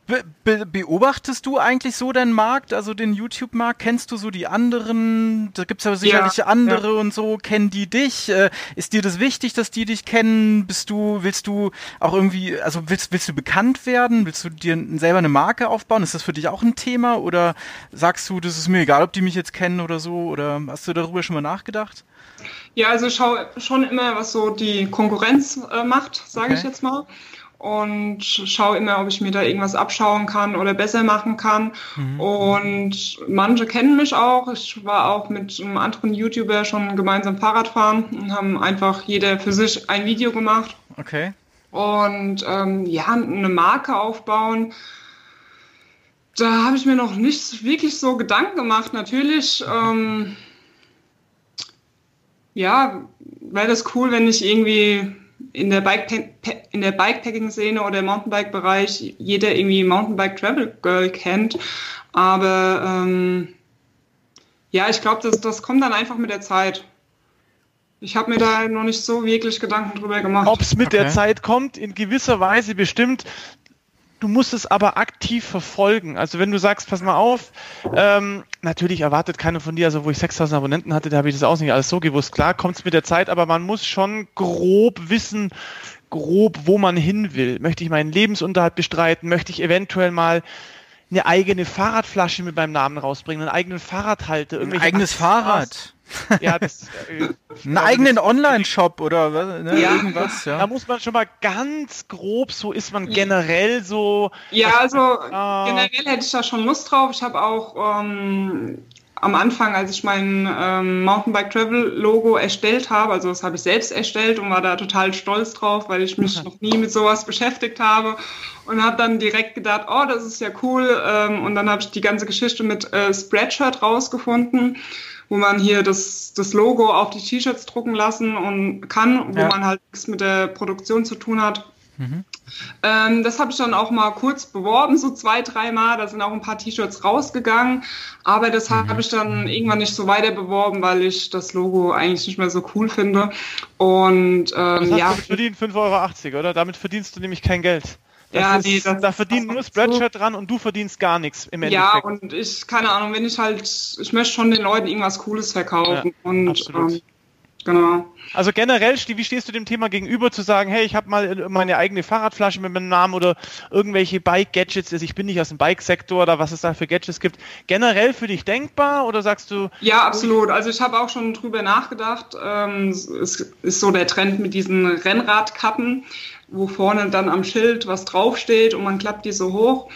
Be be beobachtest du eigentlich so deinen Markt, also den YouTube-Markt? Kennst du so die anderen? Da gibt's ja sicherlich andere ja. und so. Kennen die dich? Äh, ist dir das wichtig, dass die dich kennen? Bist du, willst du auch irgendwie, also willst, willst du bekannt werden? Willst du dir selber eine Marke aufbauen? Ist das für dich auch ein Thema? Oder sagst du, das ist mir egal, ob die mich jetzt kennen oder so? Oder hast du darüber schon mal nachgedacht? Ja, also schau schon immer, was so die Konkurrenz äh, macht, sage okay. ich jetzt mal und schaue immer, ob ich mir da irgendwas abschauen kann oder besser machen kann. Mhm. Und manche kennen mich auch. Ich war auch mit einem anderen YouTuber schon gemeinsam Fahrrad fahren und haben einfach jeder für sich ein Video gemacht. Okay. Und ähm, ja, eine Marke aufbauen. Da habe ich mir noch nicht wirklich so Gedanken gemacht. Natürlich, ähm, ja, wäre das cool, wenn ich irgendwie in der, Bike in der Bikepacking-Szene oder im Mountainbike-Bereich jeder irgendwie Mountainbike Travel Girl kennt. Aber ähm, ja, ich glaube, das, das kommt dann einfach mit der Zeit. Ich habe mir da noch nicht so wirklich Gedanken drüber gemacht. Ob es mit okay. der Zeit kommt, in gewisser Weise bestimmt. Du musst es aber aktiv verfolgen. Also wenn du sagst, pass mal auf, ähm, natürlich erwartet keiner von dir, also wo ich 6000 Abonnenten hatte, da habe ich das auch nicht alles so gewusst. Klar kommt es mit der Zeit, aber man muss schon grob wissen, grob, wo man hin will. Möchte ich meinen Lebensunterhalt bestreiten? Möchte ich eventuell mal eine eigene Fahrradflasche mit meinem Namen rausbringen, einen eigenen Fahrradhalter, ein eigenes Fahrrad. Ja, das, äh, einen eigenen Online-Shop oder was, ne, ja. irgendwas. Ja. Da muss man schon mal ganz grob, so ist man generell so. Ja, also äh, generell hätte ich da schon Lust drauf. Ich habe auch ähm, am Anfang, als ich mein ähm, Mountainbike Travel Logo erstellt habe, also das habe ich selbst erstellt und war da total stolz drauf, weil ich mich noch nie mit sowas beschäftigt habe und habe dann direkt gedacht, oh, das ist ja cool. Ähm, und dann habe ich die ganze Geschichte mit äh, Spreadshirt rausgefunden wo man hier das, das Logo auf die T-Shirts drucken lassen und kann, wo ja. man halt nichts mit der Produktion zu tun hat. Mhm. Ähm, das habe ich dann auch mal kurz beworben, so zwei, dreimal. Da sind auch ein paar T-Shirts rausgegangen. Aber das mhm. habe ich dann irgendwann nicht so weiter beworben, weil ich das Logo eigentlich nicht mehr so cool finde. Und ähm, ja. Du verdient 5,80 Euro, oder? Damit verdienst du nämlich kein Geld. Das ja, ist, nee, das, da verdient nur Spreadshirt so. dran und du verdienst gar nichts im Endeffekt. Ja, und ich, keine Ahnung, wenn ich halt, ich möchte schon den Leuten irgendwas Cooles verkaufen. Ja, und ähm, genau. Also generell, wie stehst du dem Thema gegenüber, zu sagen, hey, ich habe mal meine eigene Fahrradflasche mit meinem Namen oder irgendwelche Bike-Gadgets, also ich bin nicht aus dem Bike-Sektor oder was es da für Gadgets gibt, generell für dich denkbar oder sagst du? Ja, absolut. Also ich habe auch schon drüber nachgedacht. Ähm, es ist so der Trend mit diesen Rennradkappen wo vorne dann am Schild was draufsteht und man klappt die so hoch.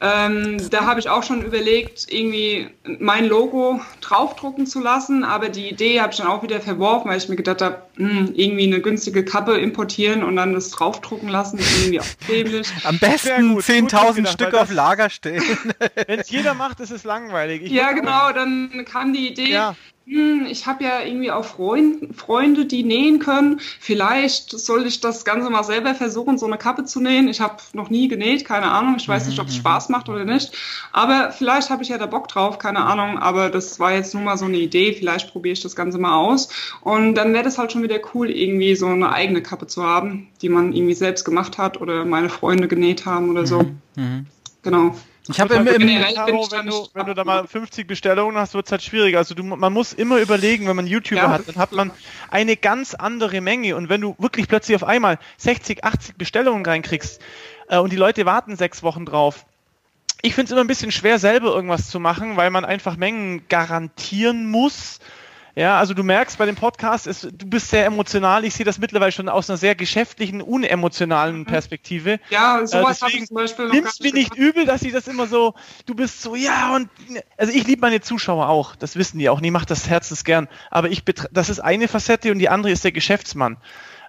Ähm, da habe ich auch schon überlegt, irgendwie mein Logo draufdrucken zu lassen, aber die Idee habe ich dann auch wieder verworfen, weil ich mir gedacht habe, hm, irgendwie eine günstige Kappe importieren und dann das draufdrucken lassen, ist irgendwie auch dämlich. Am besten 10.000 Stück auf Lager stellen. Wenn es jeder macht, ist es langweilig. Ich ja, genau, dann kam die Idee, ja ich habe ja irgendwie auch Freund, Freunde, die nähen können. Vielleicht soll ich das Ganze mal selber versuchen, so eine Kappe zu nähen. Ich habe noch nie genäht, keine Ahnung. Ich weiß nicht, ob es mhm. Spaß macht oder nicht. Aber vielleicht habe ich ja da Bock drauf, keine Ahnung. Aber das war jetzt nur mal so eine Idee. Vielleicht probiere ich das Ganze mal aus. Und dann wäre das halt schon wieder cool, irgendwie so eine eigene Kappe zu haben, die man irgendwie selbst gemacht hat oder meine Freunde genäht haben oder so. Mhm. mhm. Genau. Ich habe im, im wenn du, wenn du da mal 50 Bestellungen hast, wird es halt schwierig. Also du, man muss immer überlegen, wenn man YouTuber ja. hat, dann hat man eine ganz andere Menge. Und wenn du wirklich plötzlich auf einmal 60, 80 Bestellungen reinkriegst äh, und die Leute warten sechs Wochen drauf, ich finde es immer ein bisschen schwer, selber irgendwas zu machen, weil man einfach Mengen garantieren muss. Ja, also du merkst bei dem Podcast, ist, du bist sehr emotional. Ich sehe das mittlerweile schon aus einer sehr geschäftlichen, unemotionalen mhm. Perspektive. Ja, sowas äh, habe ich zum Beispiel noch Nimmst mir nicht übel, dass ich das immer so, du bist so, ja, und also ich liebe meine Zuschauer auch, das wissen die auch. Nie macht das Herzens gern. Aber ich das ist eine Facette und die andere ist der Geschäftsmann.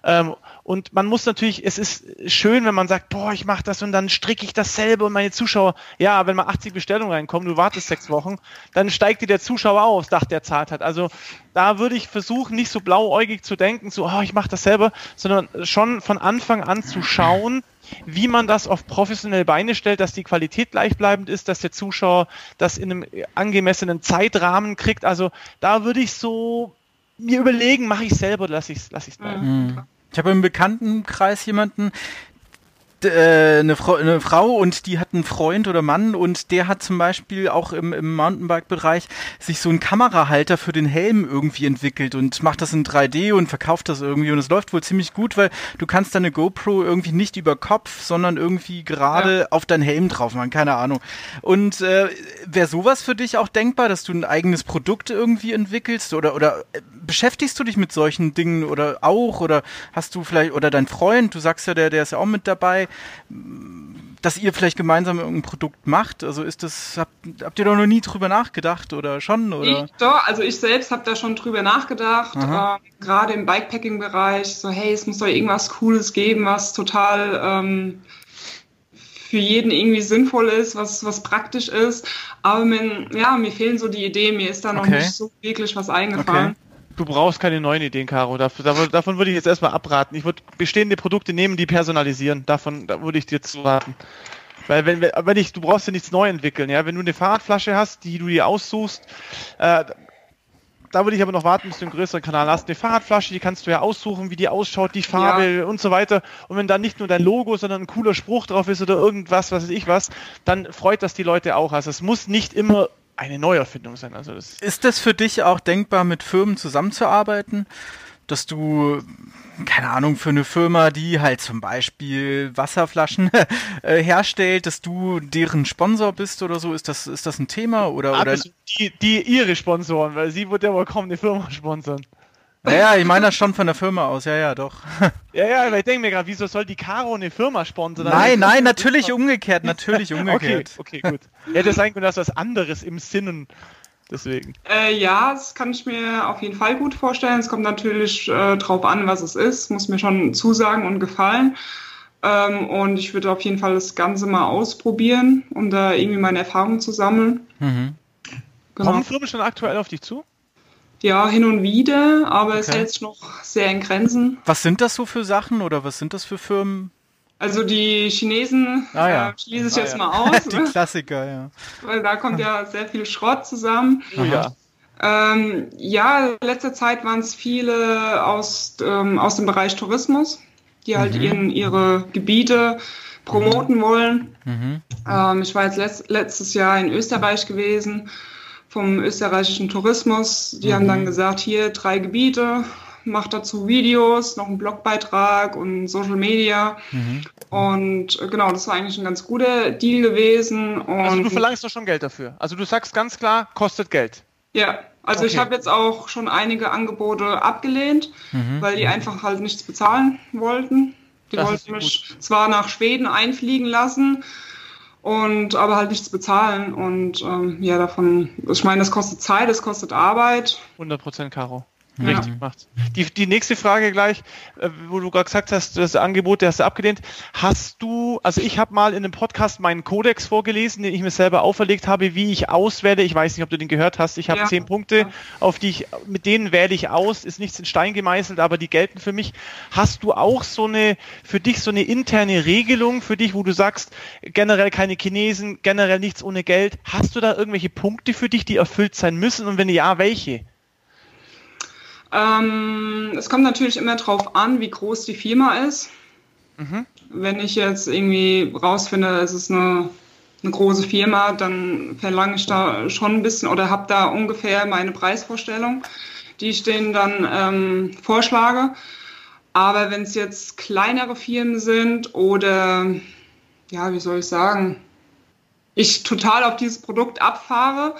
Ähm, und man muss natürlich, es ist schön, wenn man sagt, boah, ich mache das und dann stricke ich das selber und meine Zuschauer, ja, wenn mal 80 Bestellungen reinkommen, du wartest sechs Wochen, dann steigt dir der Zuschauer aufs Dach, der zahlt hat. Also da würde ich versuchen, nicht so blauäugig zu denken, so, oh, ich mache das selber, sondern schon von Anfang an zu schauen, wie man das auf professionelle Beine stellt, dass die Qualität gleichbleibend ist, dass der Zuschauer das in einem angemessenen Zeitrahmen kriegt. Also da würde ich so mir überlegen, mache ich selber oder lasse ich es lass bleiben. Mhm. Ich habe im Bekanntenkreis jemanden, äh, eine, Frau, eine Frau und die hat einen Freund oder Mann und der hat zum Beispiel auch im, im Mountainbike-Bereich sich so einen Kamerahalter für den Helm irgendwie entwickelt und macht das in 3D und verkauft das irgendwie und es läuft wohl ziemlich gut, weil du kannst deine GoPro irgendwie nicht über Kopf, sondern irgendwie gerade ja. auf deinen Helm drauf machen, keine Ahnung. Und äh, wäre sowas für dich auch denkbar, dass du ein eigenes Produkt irgendwie entwickelst oder oder äh, beschäftigst du dich mit solchen Dingen oder auch oder hast du vielleicht oder dein Freund, du sagst ja, der der ist ja auch mit dabei, dass ihr vielleicht gemeinsam irgendein Produkt macht? Also ist das, habt, habt ihr da noch nie drüber nachgedacht oder schon? Oder? Ich, doch, also ich selbst habe da schon drüber nachgedacht, äh, gerade im Bikepacking-Bereich, so hey, es muss doch irgendwas Cooles geben, was total ähm, für jeden irgendwie sinnvoll ist, was, was praktisch ist. Aber mir, ja, mir fehlen so die Ideen, mir ist da noch okay. nicht so wirklich was eingefallen. Okay du brauchst keine neuen Ideen, Caro. Davon, davon würde ich jetzt erstmal abraten. Ich würde bestehende Produkte nehmen, die personalisieren. Davon da würde ich dir zu raten. Weil wenn, wenn ich, du brauchst ja nichts neu entwickeln, ja. Wenn du eine Fahrradflasche hast, die du dir aussuchst, äh, da würde ich aber noch warten, bis du einen größeren Kanal hast. Eine Fahrradflasche, die kannst du ja aussuchen, wie die ausschaut, die Farbe ja. und so weiter. Und wenn dann nicht nur dein Logo, sondern ein cooler Spruch drauf ist oder irgendwas, was weiß ich was, dann freut das die Leute auch. Also es muss nicht immer eine Neuerfindung sein. Also das ist das für dich auch denkbar, mit Firmen zusammenzuarbeiten? Dass du, keine Ahnung, für eine Firma, die halt zum Beispiel Wasserflaschen äh, herstellt, dass du deren Sponsor bist oder so, ist das, ist das ein Thema? Oder, oder? Die, die ihre Sponsoren, weil sie wird ja wohl kaum eine Firma sponsern. Ja, ich meine das schon von der Firma aus, ja, ja, doch. Ja, ja, aber ich denke mir gerade, wieso soll die Caro eine Firma sponsern? Nein, nein, natürlich umgekehrt, natürlich umgekehrt. Okay, okay, gut. Hätte sein können, dass was anderes im Sinnen. Deswegen. Äh, ja, das kann ich mir auf jeden Fall gut vorstellen. Es kommt natürlich äh, drauf an, was es ist. Muss mir schon zusagen und gefallen. Ähm, und ich würde auf jeden Fall das Ganze mal ausprobieren, um da irgendwie meine Erfahrungen zu sammeln. Mhm. Genau. Kommen Firmen schon aktuell auf dich zu? Ja, hin und wieder, aber okay. es hält sich noch sehr in Grenzen. Was sind das so für Sachen oder was sind das für Firmen? Also die Chinesen ah, ja. äh, schließe ich ah, jetzt ja. mal aus. die? Klassiker, ja. Weil da kommt ja sehr viel Schrott zusammen. Ja. Ähm, ja, letzter Zeit waren es viele aus, ähm, aus dem Bereich Tourismus, die halt mhm. ihren, ihre Gebiete promoten mhm. wollen. Mhm. Ähm, ich war jetzt letzt, letztes Jahr in Österreich gewesen vom österreichischen Tourismus. Die mhm. haben dann mhm. gesagt, hier drei Gebiete, macht dazu Videos, noch einen Blogbeitrag und Social Media. Mhm. Und äh, genau, das war eigentlich ein ganz guter Deal gewesen. Und also du verlangst doch schon Geld dafür. Also du sagst ganz klar, kostet Geld. Ja, also okay. ich habe jetzt auch schon einige Angebote abgelehnt, mhm. weil die einfach halt nichts bezahlen wollten. Die das wollten mich zwar nach Schweden einfliegen lassen, und aber halt nichts bezahlen. Und ähm, ja, davon, ich meine, das kostet Zeit, es kostet Arbeit. 100 Prozent, Caro. Richtig ja. macht. Die, die nächste Frage gleich, äh, wo du gerade gesagt hast, das Angebot, der hast du abgelehnt. Hast du, also ich habe mal in einem Podcast meinen Kodex vorgelesen, den ich mir selber auferlegt habe, wie ich auswähle. Ich weiß nicht, ob du den gehört hast. Ich habe ja. zehn Punkte, auf die ich, mit denen wähle ich aus. Ist nichts in Stein gemeißelt, aber die gelten für mich. Hast du auch so eine, für dich so eine interne Regelung für dich, wo du sagst, generell keine Chinesen, generell nichts ohne Geld? Hast du da irgendwelche Punkte für dich, die erfüllt sein müssen? Und wenn ja, welche? Ähm, es kommt natürlich immer darauf an, wie groß die Firma ist. Mhm. Wenn ich jetzt irgendwie rausfinde, es ist eine, eine große Firma, dann verlange ich da schon ein bisschen oder habe da ungefähr meine Preisvorstellung, die ich denen dann ähm, vorschlage. Aber wenn es jetzt kleinere Firmen sind oder, ja, wie soll ich sagen, ich total auf dieses Produkt abfahre,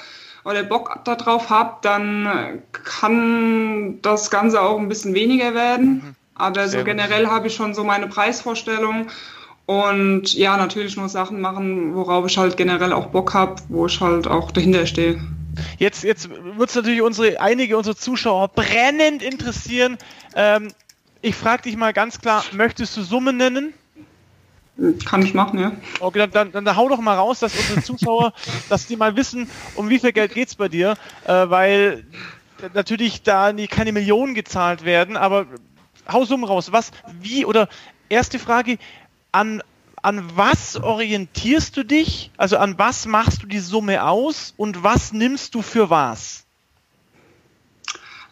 oder Bock darauf habt, dann kann das Ganze auch ein bisschen weniger werden. Mhm. Aber so generell habe ich schon so meine Preisvorstellung und ja, natürlich nur Sachen machen, worauf ich halt generell auch Bock habe, wo ich halt auch dahinter stehe. Jetzt, jetzt wird es natürlich unsere, einige unserer Zuschauer brennend interessieren. Ähm, ich frage dich mal ganz klar, möchtest du Summen nennen? Kann ich machen, ja. Okay, dann, dann, dann hau doch mal raus, dass unsere Zuschauer, dass die mal wissen, um wie viel Geld geht es bei dir, äh, weil natürlich da nie, keine Millionen gezahlt werden, aber hau Summen raus. Was, wie oder erste Frage, an, an was orientierst du dich? Also an was machst du die Summe aus und was nimmst du für was?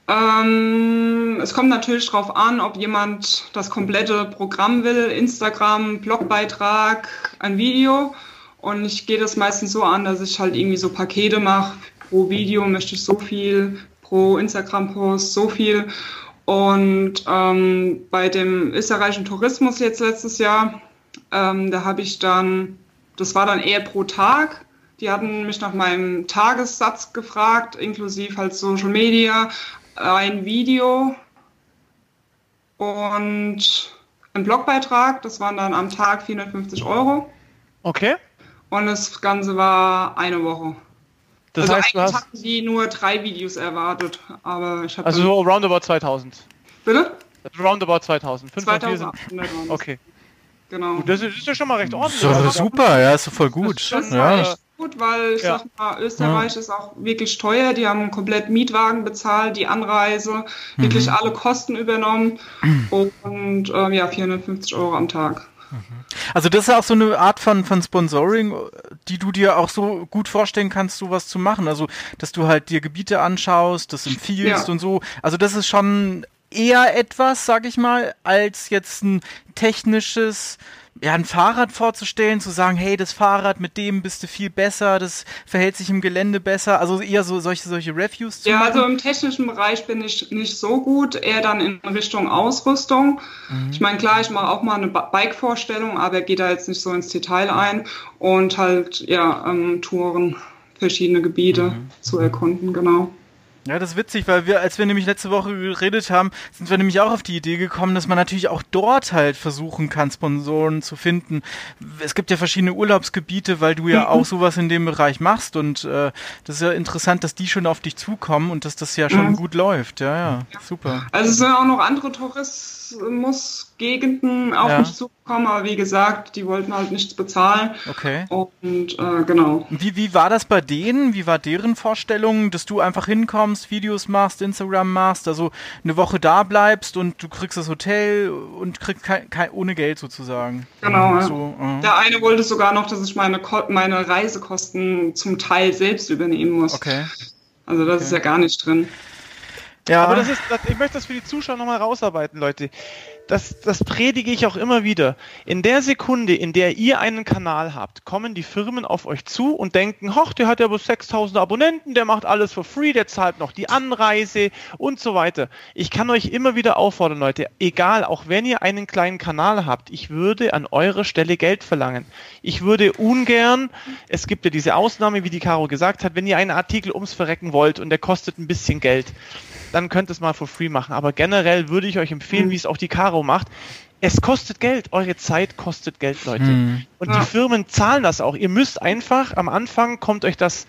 Ähm, es kommt natürlich darauf an, ob jemand das komplette Programm will, Instagram, Blogbeitrag, ein Video. Und ich gehe das meistens so an, dass ich halt irgendwie so Pakete mache. Pro Video möchte ich so viel, pro Instagram-Post so viel. Und ähm, bei dem österreichischen Tourismus jetzt letztes Jahr, ähm, da habe ich dann, das war dann eher pro Tag. Die hatten mich nach meinem Tagessatz gefragt, inklusive halt Social Media, ein Video und ein Blogbeitrag. Das waren dann am Tag 450 Euro. Okay. Und das Ganze war eine Woche. Das also heißt, du hast hatten die nur drei Videos erwartet, aber ich habe also so roundabout 2000. Bitte? Roundabout 2000. 5 2800 Okay. Genau. Gut, das, ist, das ist ja schon mal recht ordentlich. So, super, ja, ist voll gut. Das ja. war echt gut, weil ich Ja. sag mal, Österreich ist auch wirklich teuer. Die haben komplett Mietwagen bezahlt, die Anreise, wirklich alle Kosten übernommen und ähm, ja, 450 Euro am Tag. Also das ist auch so eine Art von, von Sponsoring, die du dir auch so gut vorstellen kannst, sowas zu machen. Also, dass du halt dir Gebiete anschaust, das empfiehlst Ja. und so. Also das ist schon eher etwas, sag ich mal, als jetzt ein technisches, ja, ein Fahrrad vorzustellen, zu sagen, hey, das Fahrrad mit dem bist du viel besser, das verhält sich im Gelände besser. Also eher so solche, solche Reviews zu Ja, machen. also im technischen Bereich bin ich nicht so gut, eher dann in Richtung Ausrüstung. Ich meine, klar, ich mache auch mal eine Bike-Vorstellung, aber gehe da jetzt nicht so ins Detail ein und halt, ja, ähm, Touren, verschiedene Gebiete zu erkunden, genau. Ja, das ist witzig, weil wir, als wir nämlich letzte Woche geredet haben, sind wir nämlich auch auf die Idee gekommen, dass man natürlich auch dort halt versuchen kann, Sponsoren zu finden. Es gibt ja verschiedene Urlaubsgebiete, weil du ja auch sowas in dem Bereich machst und äh, das ist ja interessant, dass die schon auf dich zukommen und dass das ja schon Mhm. gut läuft. Ja, ja, super. Also es sind auch noch andere Tourismusgegenden auf Ja. mich zugekommen, aber wie gesagt, die wollten halt nichts bezahlen. Okay. Und äh, genau. Wie, wie war das bei denen? Wie war deren Vorstellung, dass du einfach hinkommst, Videos machst, Instagram machst, also eine Woche da bleibst und du kriegst das Hotel und kriegst kein, kein, ohne Geld sozusagen? Genau, ja. So, äh. Der eine wollte sogar noch, dass ich meine, meine Reisekosten zum Teil selbst übernehmen muss. Okay. Also das ist ja gar nicht drin. Ja, Aber das ist, das, ich möchte das für die Zuschauer nochmal rausarbeiten, Leute. Das, das predige ich auch immer wieder. In der Sekunde, in der ihr einen Kanal habt, kommen die Firmen auf euch zu und denken, hoch, der hat ja bloß 6000 Abonnenten, der macht alles for free, der zahlt noch die Anreise und so weiter. Ich kann euch immer wieder auffordern, Leute, egal, auch wenn ihr einen kleinen Kanal habt, ich würde an eurer Stelle Geld verlangen. Ich würde ungern, es gibt ja diese Ausnahme, wie die Caro gesagt hat, wenn ihr einen Artikel ums Verrecken wollt und der kostet ein bisschen Geld, dann könnt ihr es mal for free machen. Aber generell würde ich euch empfehlen, wie es auch die Caro macht. Es kostet Geld. Eure Zeit kostet Geld, Leute. Hm. Und Ja. die Firmen zahlen das auch. Ihr müsst einfach, am Anfang kommt euch das...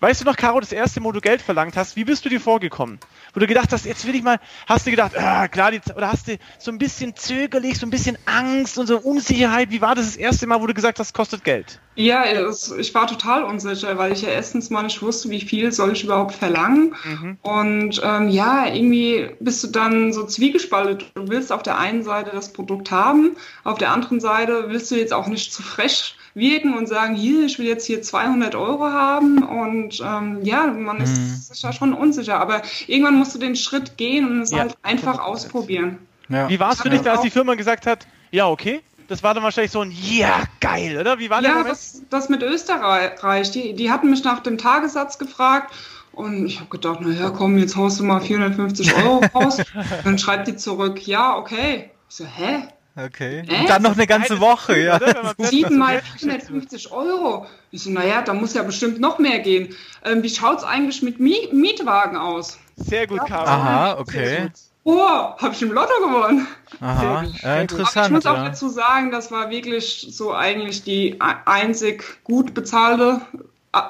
Weißt du noch, Caro, das erste Mal, wo du Geld verlangt hast, wie bist du dir vorgekommen? Wo du gedacht hast, jetzt will ich mal, hast du gedacht, ah, klar, die, oder hast du so ein bisschen zögerlich, so ein bisschen Angst und so Unsicherheit? Wie war das das erste Mal, wo du gesagt hast, kostet Geld? Ja, es, ich war total unsicher, weil ich ja erstens mal nicht wusste, wie viel soll ich überhaupt verlangen. Und ähm, ja, irgendwie bist du dann so zwiegespaltet. Du willst auf der einen Seite das Produkt haben, auf der anderen Seite willst du jetzt auch nicht zu frech wirken und sagen, hier, ich will jetzt hier 200 Euro haben. Und ähm, ja, man ist sich ja schon unsicher. Aber irgendwann musst du den Schritt gehen und es Ja. halt einfach ausprobieren. ja. Wie war es für dich, da als die Firma gesagt hat, ja, okay? Das war dann wahrscheinlich so ein, ja, geil, oder? Wie war Ja, das, das mit Österreich, die, die hatten mich nach dem Tagessatz gefragt und ich habe gedacht, naja, komm, jetzt haust du mal 450 Euro raus. Dann schreibt die zurück, ja, okay. Ich so, hä? Okay. Äh? Und dann noch eine ganze Woche, ja. Sieben mal wertgeschätzt wird. 450 Euro. Ich so, naja, da muss ja bestimmt noch mehr gehen. Ähm, wie schaut's eigentlich mit Mi Mietwagen aus? Sehr gut, Caro. Aha, okay. Oh, habe ich im Lotto gewonnen. Aha, ja, Aber ich interessant. muss auch Ja. dazu sagen, das war wirklich so eigentlich die einzig gut bezahlte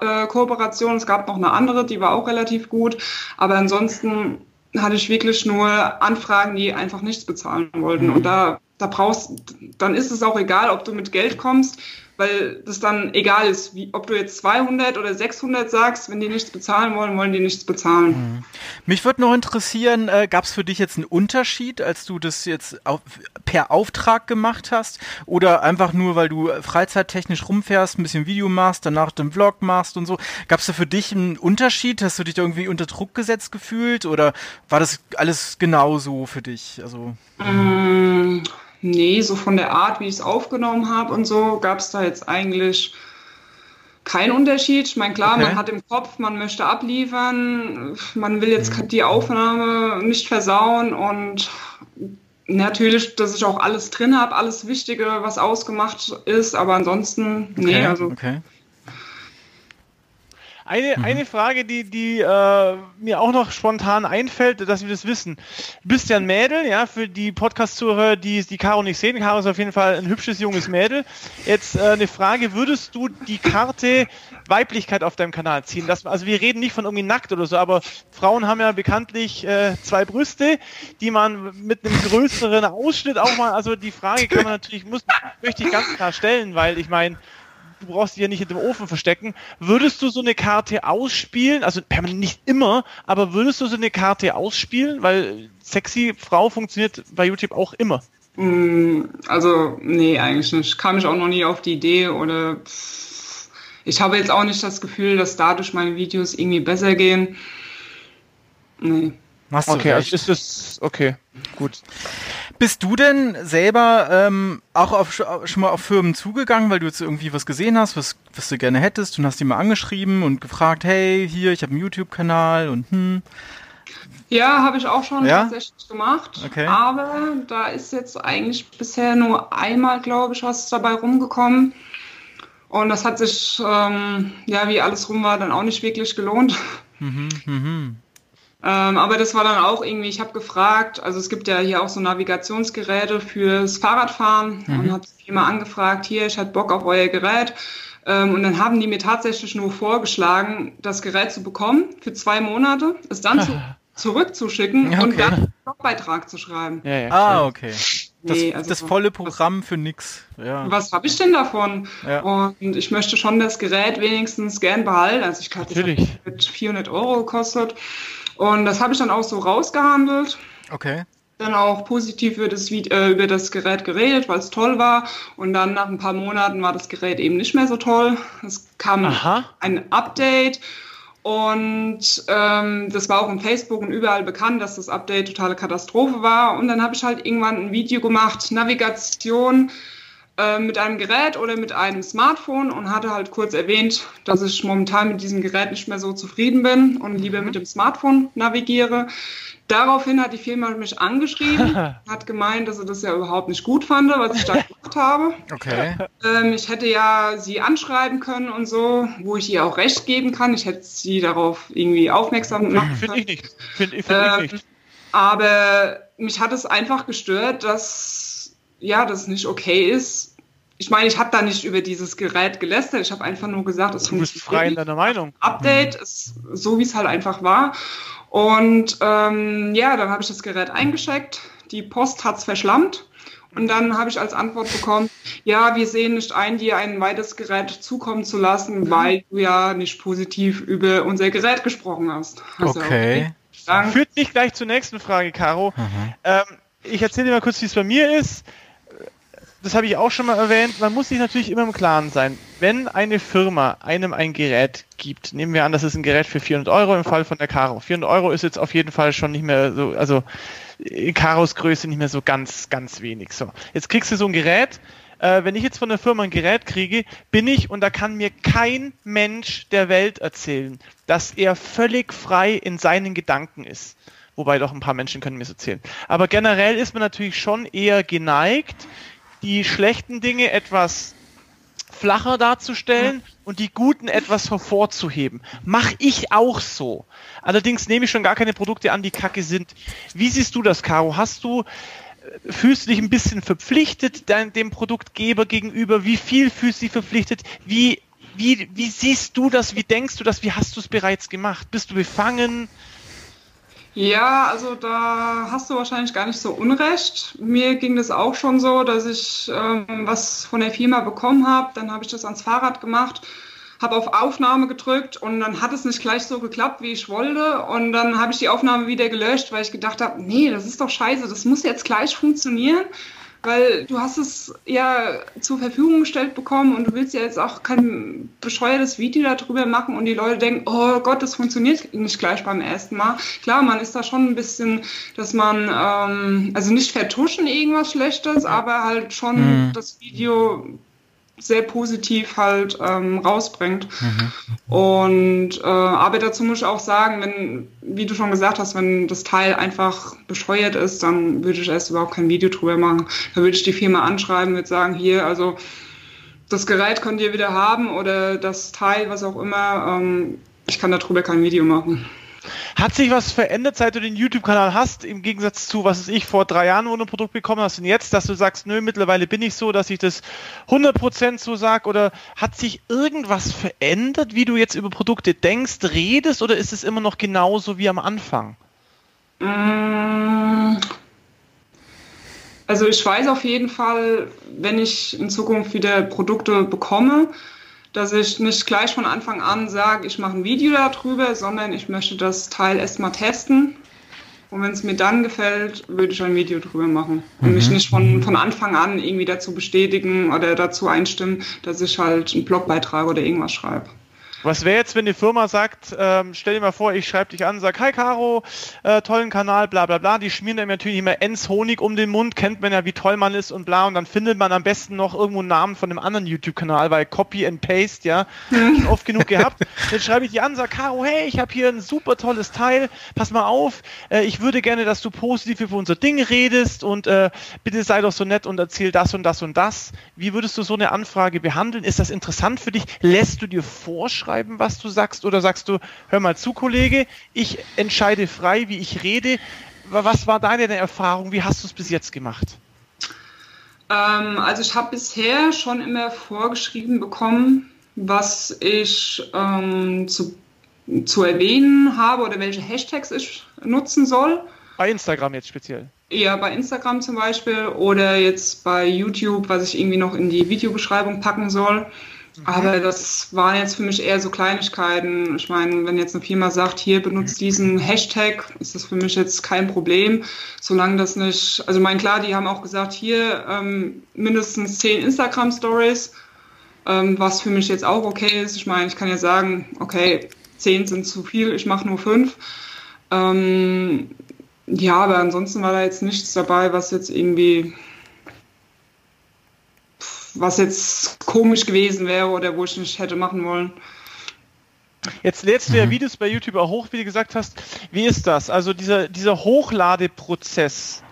äh, Kooperation. Es gab noch eine andere, die war auch relativ gut. Aber ansonsten hatte ich wirklich nur Anfragen, die einfach nichts bezahlen wollten. Und da, da brauchst, dann ist es auch egal, ob du mit Geld kommst. weil das dann egal ist, wie, ob du jetzt 200 oder 600 sagst, wenn die nichts bezahlen wollen, wollen die nichts bezahlen. Mhm. Mich würde noch interessieren, äh, gab es für dich jetzt einen Unterschied, als du das jetzt auf, per Auftrag gemacht hast oder einfach nur, weil du freizeittechnisch rumfährst, ein bisschen Video machst, danach den Vlog machst und so. Gab es da für dich einen Unterschied? Hast du dich da irgendwie unter Druck gesetzt gefühlt oder war das alles genauso für dich? Also mmh Nee, so von der Art, wie ich es aufgenommen habe und so, gab es da jetzt eigentlich keinen Unterschied. Ich meine, klar, okay. man hat im Kopf, man möchte abliefern, man will jetzt die Aufnahme nicht versauen und natürlich, dass ich auch alles drin habe, alles Wichtige, was ausgemacht ist, aber ansonsten, nee, okay. also. Okay. Eine, mhm. eine Frage, die, die äh, mir auch noch spontan einfällt, dass wir das wissen. Du bist ja ein Mädel, ja, für die Podcast-Zuhörer, die die Caro nicht sehen. Caro ist auf jeden Fall ein hübsches, junges Mädel. Jetzt äh, eine Frage, würdest du die Karte Weiblichkeit auf deinem Kanal ziehen? Das, also wir reden nicht von irgendwie nackt oder so, aber Frauen haben ja bekanntlich äh, zwei Brüste, die man mit einem größeren Ausschnitt auch mal, also die Frage kann man natürlich, muss, möchte ich ganz klar stellen, weil ich meine, du brauchst dich ja nicht in dem Ofen verstecken. Würdest du so eine Karte ausspielen? Also permanent nicht immer, aber würdest du so eine Karte ausspielen? Weil sexy Frau funktioniert bei YouTube auch immer. Mm, also, nee, eigentlich nicht. Kam ich auch noch nie auf die Idee oder ich habe jetzt auch nicht das Gefühl, dass dadurch meine Videos irgendwie besser gehen. Nee. Machst du okay, recht. also ist es okay, gut. Bist du denn selber ähm, auch auf, schon mal auf Firmen zugegangen, weil du jetzt irgendwie was gesehen hast, was, was du gerne hättest und hast die mal angeschrieben und gefragt, hey, hier, ich habe einen YouTube-Kanal und hm. Ja, habe ich auch schon ja? tatsächlich gemacht. Okay. Aber da ist jetzt eigentlich bisher nur einmal, glaube ich, was dabei rumgekommen. Und das hat sich, ähm, ja, wie alles rum war, dann auch nicht wirklich gelohnt. Mhm, mhm. Ähm, aber das war dann auch irgendwie, ich habe gefragt, also es gibt ja hier auch so Navigationsgeräte fürs Fahrradfahren mhm. und habe die mal angefragt, hier, ich hatte Bock auf euer Gerät. Ähm, und dann haben die mir tatsächlich nur vorgeschlagen, das Gerät zu bekommen für zwei Monate, es dann zu, zurückzuschicken okay. und dann einen Blogbeitrag zu schreiben. Ja, ja, ah, okay. Das, nee, also das volle Programm was, für nix. Ja. Was habe ich denn davon? Ja. Und ich möchte schon das Gerät wenigstens gern behalten. Also ich glaube, das hat mit 400 Euro gekostet. Und das habe ich dann auch so rausgehandelt. Okay. Dann auch positiv über das, äh, über das Gerät geredet, weil es toll war. Und dann nach ein paar Monaten war das Gerät eben nicht mehr so toll. Es kam Aha. ein Update. Und ähm, das war auch in Facebook und überall bekannt, dass das Update totale Katastrophe war. Und dann habe ich halt irgendwann ein Video gemacht, Navigation äh, mit einem Gerät oder mit einem Smartphone und hatte halt kurz erwähnt, dass ich momentan mit diesem Gerät nicht mehr so zufrieden bin und lieber mit dem Smartphone navigiere. Daraufhin hat die Firma mich angeschrieben, hat gemeint, dass sie das ja überhaupt nicht gut fand, was ich da gemacht habe. Okay. Ähm, ich hätte ja sie anschreiben können und so, wo ich ihr auch recht geben kann. Ich hätte sie darauf irgendwie aufmerksam machen können. Finde ich nicht. Finde find ähm, ich nicht. Aber mich hat es einfach gestört, dass ja, das nicht okay ist. Ich meine, ich habe da nicht über dieses Gerät gelästert. Ich habe einfach nur gesagt, es du bist frei in deiner Meinung. Update mhm. ist so, wie es halt einfach war. Und ähm, ja, dann habe ich das Gerät eingeschickt. Die Post hat es verschlammt. Und dann habe ich als Antwort bekommen, ja, wir sehen nicht ein, dir ein weiteres Gerät zukommen zu lassen, mhm. weil du ja nicht positiv über unser Gerät gesprochen hast. Also, okay. okay. Führt mich gleich zur nächsten Frage, Caro. Mhm. Ähm, ich erzähle dir mal kurz, wie es bei mir ist das habe ich auch schon mal erwähnt, man muss sich natürlich immer im Klaren sein, wenn eine Firma einem ein Gerät gibt, nehmen wir an, das ist ein Gerät für 400 Euro im Fall von der Caro. 400 Euro ist jetzt auf jeden Fall schon nicht mehr so, also in Caros Größe nicht mehr so ganz, ganz wenig. So, jetzt kriegst du so ein Gerät. Äh, wenn ich jetzt von der Firma ein Gerät kriege, bin ich, und da kann mir kein Mensch der Welt erzählen, dass er völlig frei in seinen Gedanken ist wobei doch ein paar Menschen können mir es erzählen. Aber generell ist man natürlich schon eher geneigt, die schlechten Dinge etwas flacher darzustellen und die guten etwas hervorzuheben. Mach ich auch so. Allerdings nehme ich schon gar keine Produkte an, die kacke sind. Wie siehst du das, Caro? Hast du, äh, fühlst du dich ein bisschen verpflichtet dein, dem Produktgeber gegenüber? Wie viel fühlst du dich verpflichtet? Wie, wie, wie siehst du das? Wie denkst du das? Wie hast du es bereits gemacht? Bist du befangen? Ja, also da hast du wahrscheinlich gar nicht so unrecht. Mir ging das auch schon so, dass ich ähm, was von der Firma bekommen habe. Dann habe ich das ans Fahrrad gemacht, habe auf Aufnahme gedrückt und dann hat es nicht gleich so geklappt, wie ich wollte. Und dann habe ich die Aufnahme wieder gelöscht, weil ich gedacht habe, nee, das ist doch scheiße, das muss jetzt gleich funktionieren weil du hast es ja zur Verfügung gestellt bekommen und du willst ja jetzt auch kein bescheuertes Video darüber machen und die Leute denken, oh Gott, das funktioniert nicht gleich beim ersten Mal. Klar, man ist da schon ein bisschen, dass man, ähm, also nicht vertuschen irgendwas Schlechtes, aber halt schon mhm. das Video sehr positiv halt ähm, rausbringt. Mhm. Und äh, aber dazu muss ich auch sagen, wenn, wie du schon gesagt hast, wenn das Teil einfach bescheuert ist, dann würde ich erst überhaupt kein Video drüber machen. Da würde ich die Firma anschreiben, würde sagen, hier, also das Gerät könnt ihr wieder haben oder das Teil, was auch immer, ähm, ich kann darüber kein Video machen. Hat sich was verändert, seit du den YouTube-Kanal hast, im Gegensatz zu, was ich vor drei Jahren, wo du ein Produkt bekommen hast und jetzt, dass du sagst, nö, mittlerweile bin ich so, dass ich das 100% so sag oder hat sich irgendwas verändert, wie du jetzt über Produkte denkst, redest oder ist es immer noch genauso wie am Anfang? Mm. Also ich weiß auf jeden Fall, wenn ich in Zukunft wieder Produkte bekomme, dass ich nicht gleich von Anfang an sage, ich mache ein Video darüber, sondern ich möchte das Teil erstmal testen. Und wenn es mir dann gefällt, würde ich ein Video drüber machen. Und mhm. mich nicht von, von Anfang an irgendwie dazu bestätigen oder dazu einstimmen, dass ich halt einen Blogbeitrag oder irgendwas schreibe. Was wäre jetzt, wenn die Firma sagt, ähm, stell dir mal vor, ich schreibe dich an, sag, hi Caro, äh, tollen Kanal, bla bla bla. Die schmieren dann natürlich immer Ens Honig um den Mund, kennt man ja, wie toll man ist und bla. Und dann findet man am besten noch irgendwo einen Namen von einem anderen YouTube-Kanal, weil Copy and Paste, ja, schon oft genug gehabt. Dann schreibe ich die an, sag, Caro, hey, ich habe hier ein super tolles Teil, pass mal auf, äh, ich würde gerne, dass du positiv über unser Ding redest und äh, bitte sei doch so nett und erzähl das und das und das. Wie würdest du so eine Anfrage behandeln? Ist das interessant für dich? Lässt du dir vorschreiben? Schreiben, was du sagst? Oder sagst du, hör mal zu, Kollege, ich entscheide frei, wie ich rede. Was war deine Erfahrung? Wie hast du es bis jetzt gemacht? Ähm, also ich habe bisher schon immer vorgeschrieben bekommen, was ich ähm, zu, zu erwähnen habe oder welche Hashtags ich nutzen soll. Bei Instagram jetzt speziell. Ja, bei Instagram zum Beispiel oder jetzt bei YouTube, was ich irgendwie noch in die Videobeschreibung packen soll. Aber das waren jetzt für mich eher so Kleinigkeiten. Ich meine, wenn jetzt eine Firma sagt, hier benutzt diesen Hashtag, ist das für mich jetzt kein Problem, solange das nicht, also mein klar, die haben auch gesagt, hier ähm, mindestens zehn Instagram Stories, ähm, was für mich jetzt auch okay ist. Ich meine, ich kann ja sagen, okay, zehn sind zu viel, ich mache nur fünf. Ähm, ja, aber ansonsten war da jetzt nichts dabei, was jetzt irgendwie was jetzt komisch gewesen wäre oder wo ich nicht hätte machen wollen. Jetzt lädst du ja mhm. Videos bei YouTube auch hoch, wie du gesagt hast. Wie ist das? Also dieser, dieser Hochladeprozess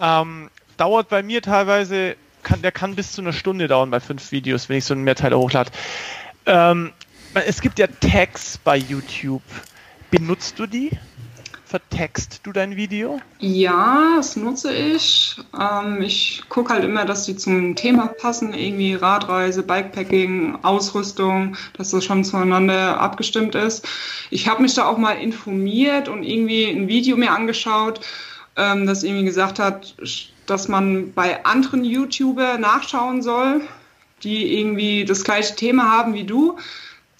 ähm, dauert bei mir teilweise, kann, der kann bis zu einer Stunde dauern bei fünf Videos, wenn ich so einen Mehrteiler hochlade. Ähm, es gibt ja Tags bei YouTube. Benutzt du die? Vertext du dein Video? Ja, das nutze ich. Ähm, ich gucke halt immer, dass die zum Thema passen, irgendwie Radreise, Bikepacking, Ausrüstung, dass das schon zueinander abgestimmt ist. Ich habe mich da auch mal informiert und irgendwie ein Video mir angeschaut, ähm, das irgendwie gesagt hat, dass man bei anderen YouTuber nachschauen soll, die irgendwie das gleiche Thema haben wie du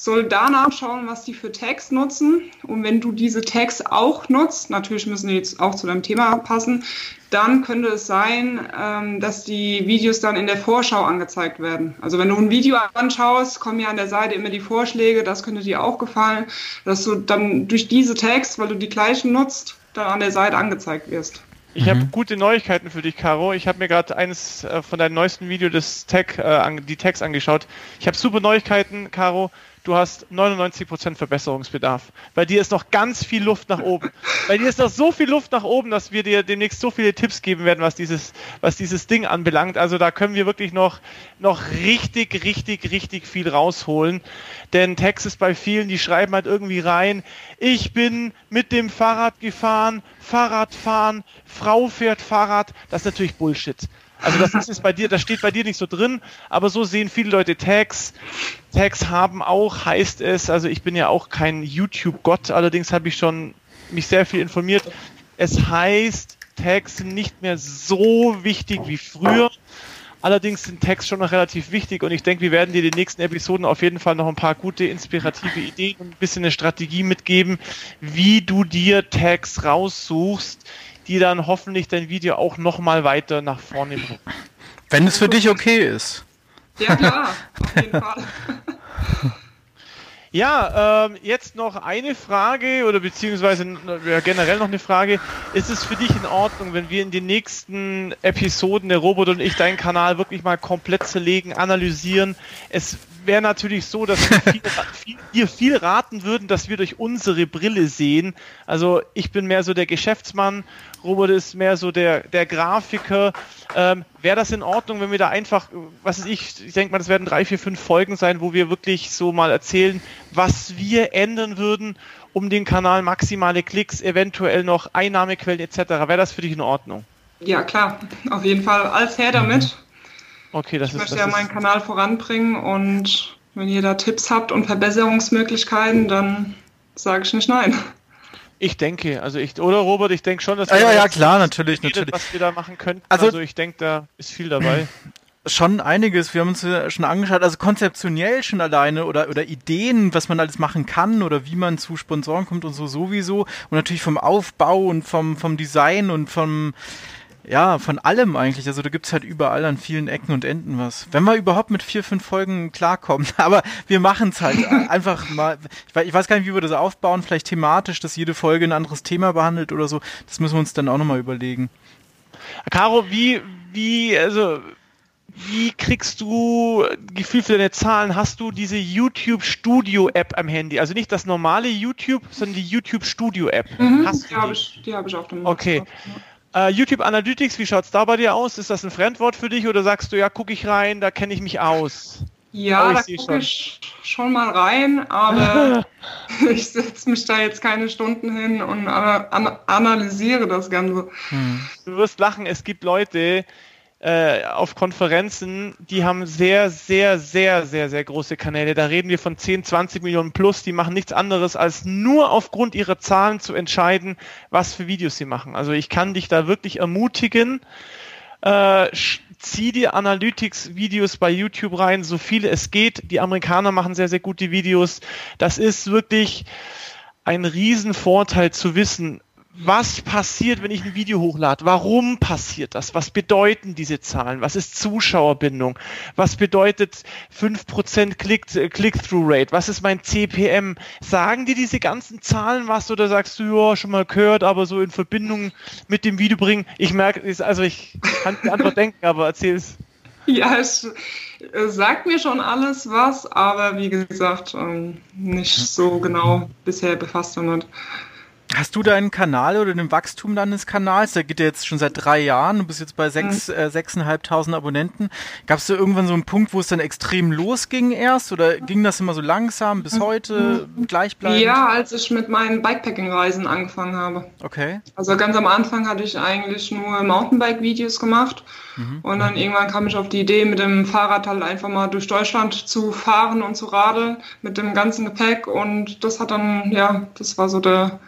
soll danach schauen, was die für Tags nutzen. Und wenn du diese Tags auch nutzt, natürlich müssen die jetzt auch zu deinem Thema passen, dann könnte es sein, ähm, dass die Videos dann in der Vorschau angezeigt werden. Also wenn du ein Video anschaust, kommen ja an der Seite immer die Vorschläge, das könnte dir auch gefallen, dass du dann durch diese Tags, weil du die gleichen nutzt, dann an der Seite angezeigt wirst. Ich mhm. habe gute Neuigkeiten für dich, Caro. Ich habe mir gerade eines äh, von deinen neuesten Videos des Tag, äh, die Tags angeschaut. Ich habe super Neuigkeiten, Caro du hast 99% Verbesserungsbedarf. Bei dir ist noch ganz viel Luft nach oben. Bei dir ist noch so viel Luft nach oben, dass wir dir demnächst so viele Tipps geben werden, was dieses, was dieses Ding anbelangt. Also da können wir wirklich noch, noch richtig, richtig, richtig viel rausholen. Denn Text ist bei vielen, die schreiben halt irgendwie rein, ich bin mit dem Fahrrad gefahren, Fahrradfahren, Frau fährt Fahrrad. Das ist natürlich Bullshit. Also das ist bei dir, das steht bei dir nicht so drin, aber so sehen viele Leute Tags. Tags haben auch, heißt es, also ich bin ja auch kein YouTube-Gott, allerdings habe ich schon mich sehr viel informiert. Es heißt, Tags sind nicht mehr so wichtig wie früher. Allerdings sind Tags schon noch relativ wichtig und ich denke, wir werden dir in den nächsten Episoden auf jeden Fall noch ein paar gute, inspirative Ideen und ein bisschen eine Strategie mitgeben, wie du dir Tags raussuchst, die dann hoffentlich dein Video auch nochmal weiter nach vorne bringen. Wenn es für dich okay ist. Ja, klar, auf jeden Fall. Ja, ähm, jetzt noch eine Frage oder beziehungsweise ja, generell noch eine Frage. Ist es für dich in Ordnung, wenn wir in den nächsten Episoden der Robot und ich deinen Kanal wirklich mal komplett zerlegen, analysieren? Es wäre natürlich so, dass wir viel, viel, dir viel raten würden, dass wir durch unsere Brille sehen. Also ich bin mehr so der Geschäftsmann, Robert ist mehr so der, der Grafiker. Ähm, wäre das in Ordnung, wenn wir da einfach, was ist ich, ich denke mal, das werden drei, vier, fünf Folgen sein, wo wir wirklich so mal erzählen, was wir ändern würden, um den Kanal maximale Klicks, eventuell noch Einnahmequellen etc. Wäre das für dich in Ordnung? Ja, klar, auf jeden Fall. Als her damit. Okay, das ich ist, möchte das ja ist, meinen Kanal voranbringen und wenn ihr da Tipps habt und Verbesserungsmöglichkeiten, dann sage ich nicht nein. Ich denke, also ich, oder Robert, ich denke schon, dass ja, ja, ja, klar, natürlich, redet, natürlich. was wir da machen könnten. Also- Also, ich denke, da ist viel dabei. Schon einiges, wir haben uns ja schon angeschaut, also konzeptionell schon alleine oder, oder Ideen, was man alles machen kann oder wie man zu Sponsoren kommt und so sowieso und natürlich vom Aufbau und vom, vom Design und vom, ja, von allem eigentlich. Also da gibt's halt überall an vielen Ecken und Enden was. Wenn wir überhaupt mit vier, fünf Folgen klarkommen. Aber wir machen's halt einfach mal. Ich weiß, ich weiß gar nicht, wie wir das aufbauen. Vielleicht thematisch, dass jede Folge ein anderes Thema behandelt oder so. Das müssen wir uns dann auch nochmal überlegen. Caro, wie, wie, also, wie kriegst du Gefühl für deine Zahlen? Hast du diese YouTube Studio App am Handy? Also nicht das normale YouTube, sondern die YouTube Studio App. Mhm, Hast die habe ich, die hab ich auf dem Okay. Laptop. Äh, YouTube Analytics, wie schaut's da bei dir aus? Ist das ein Fremdwort für dich oder sagst du, ja, gucke ich rein, da kenne ich mich aus? Ja, Oh, ich da gucke schon. ich schon mal rein, aber ich setze mich da jetzt keine Stunden hin und ana ana analysiere das Ganze. Du wirst lachen, es gibt Leute äh, auf Konferenzen, die haben sehr, sehr, sehr, sehr, sehr große Kanäle. Da reden wir von 10, 20 Millionen plus. Die machen nichts anderes, als nur aufgrund ihrer Zahlen zu entscheiden, was für Videos sie machen. Also ich kann dich da wirklich ermutigen, äh, zieh dir Analytics-Videos bei YouTube rein, so viele es geht. Die Amerikaner machen sehr, sehr gute Videos. Das ist wirklich ein Riesenvorteil zu wissen, was passiert, wenn ich ein Video hochlade? Warum passiert das? Was bedeuten diese Zahlen? Was ist Zuschauerbindung? Was bedeutet 5% Click- äh, Click-Through-Rate? Was ist mein CPM? Sagen dir diese ganzen Zahlen was oder sagst du, ja, schon mal gehört, aber so in Verbindung mit dem Video bringen? Ich merke, es- also ich kann die Antwort denken, aber erzähl's. Ja, es sagt mir schon alles was, aber wie gesagt, ähm, nicht so genau bisher befasst damit. Hast du deinen Kanal oder den Wachstum deines Kanals? Der geht ja jetzt schon seit drei Jahren. Du bist jetzt bei sechs, äh, sechseinhalbtausend Abonnenten. Gab es da irgendwann so einen Punkt, wo es dann extrem losging erst? Oder ging das immer so langsam bis heute gleichbleibend? Ja, als ich mit meinen Bikepacking-Reisen angefangen habe. Okay. Also ganz am Anfang hatte ich eigentlich nur Mountainbike-Videos gemacht und dann irgendwann kam ich auf die Idee, mit dem Fahrrad halt einfach mal durch Deutschland zu fahren und zu radeln mit dem ganzen Gepäck und das hat dann, ja, das war so der,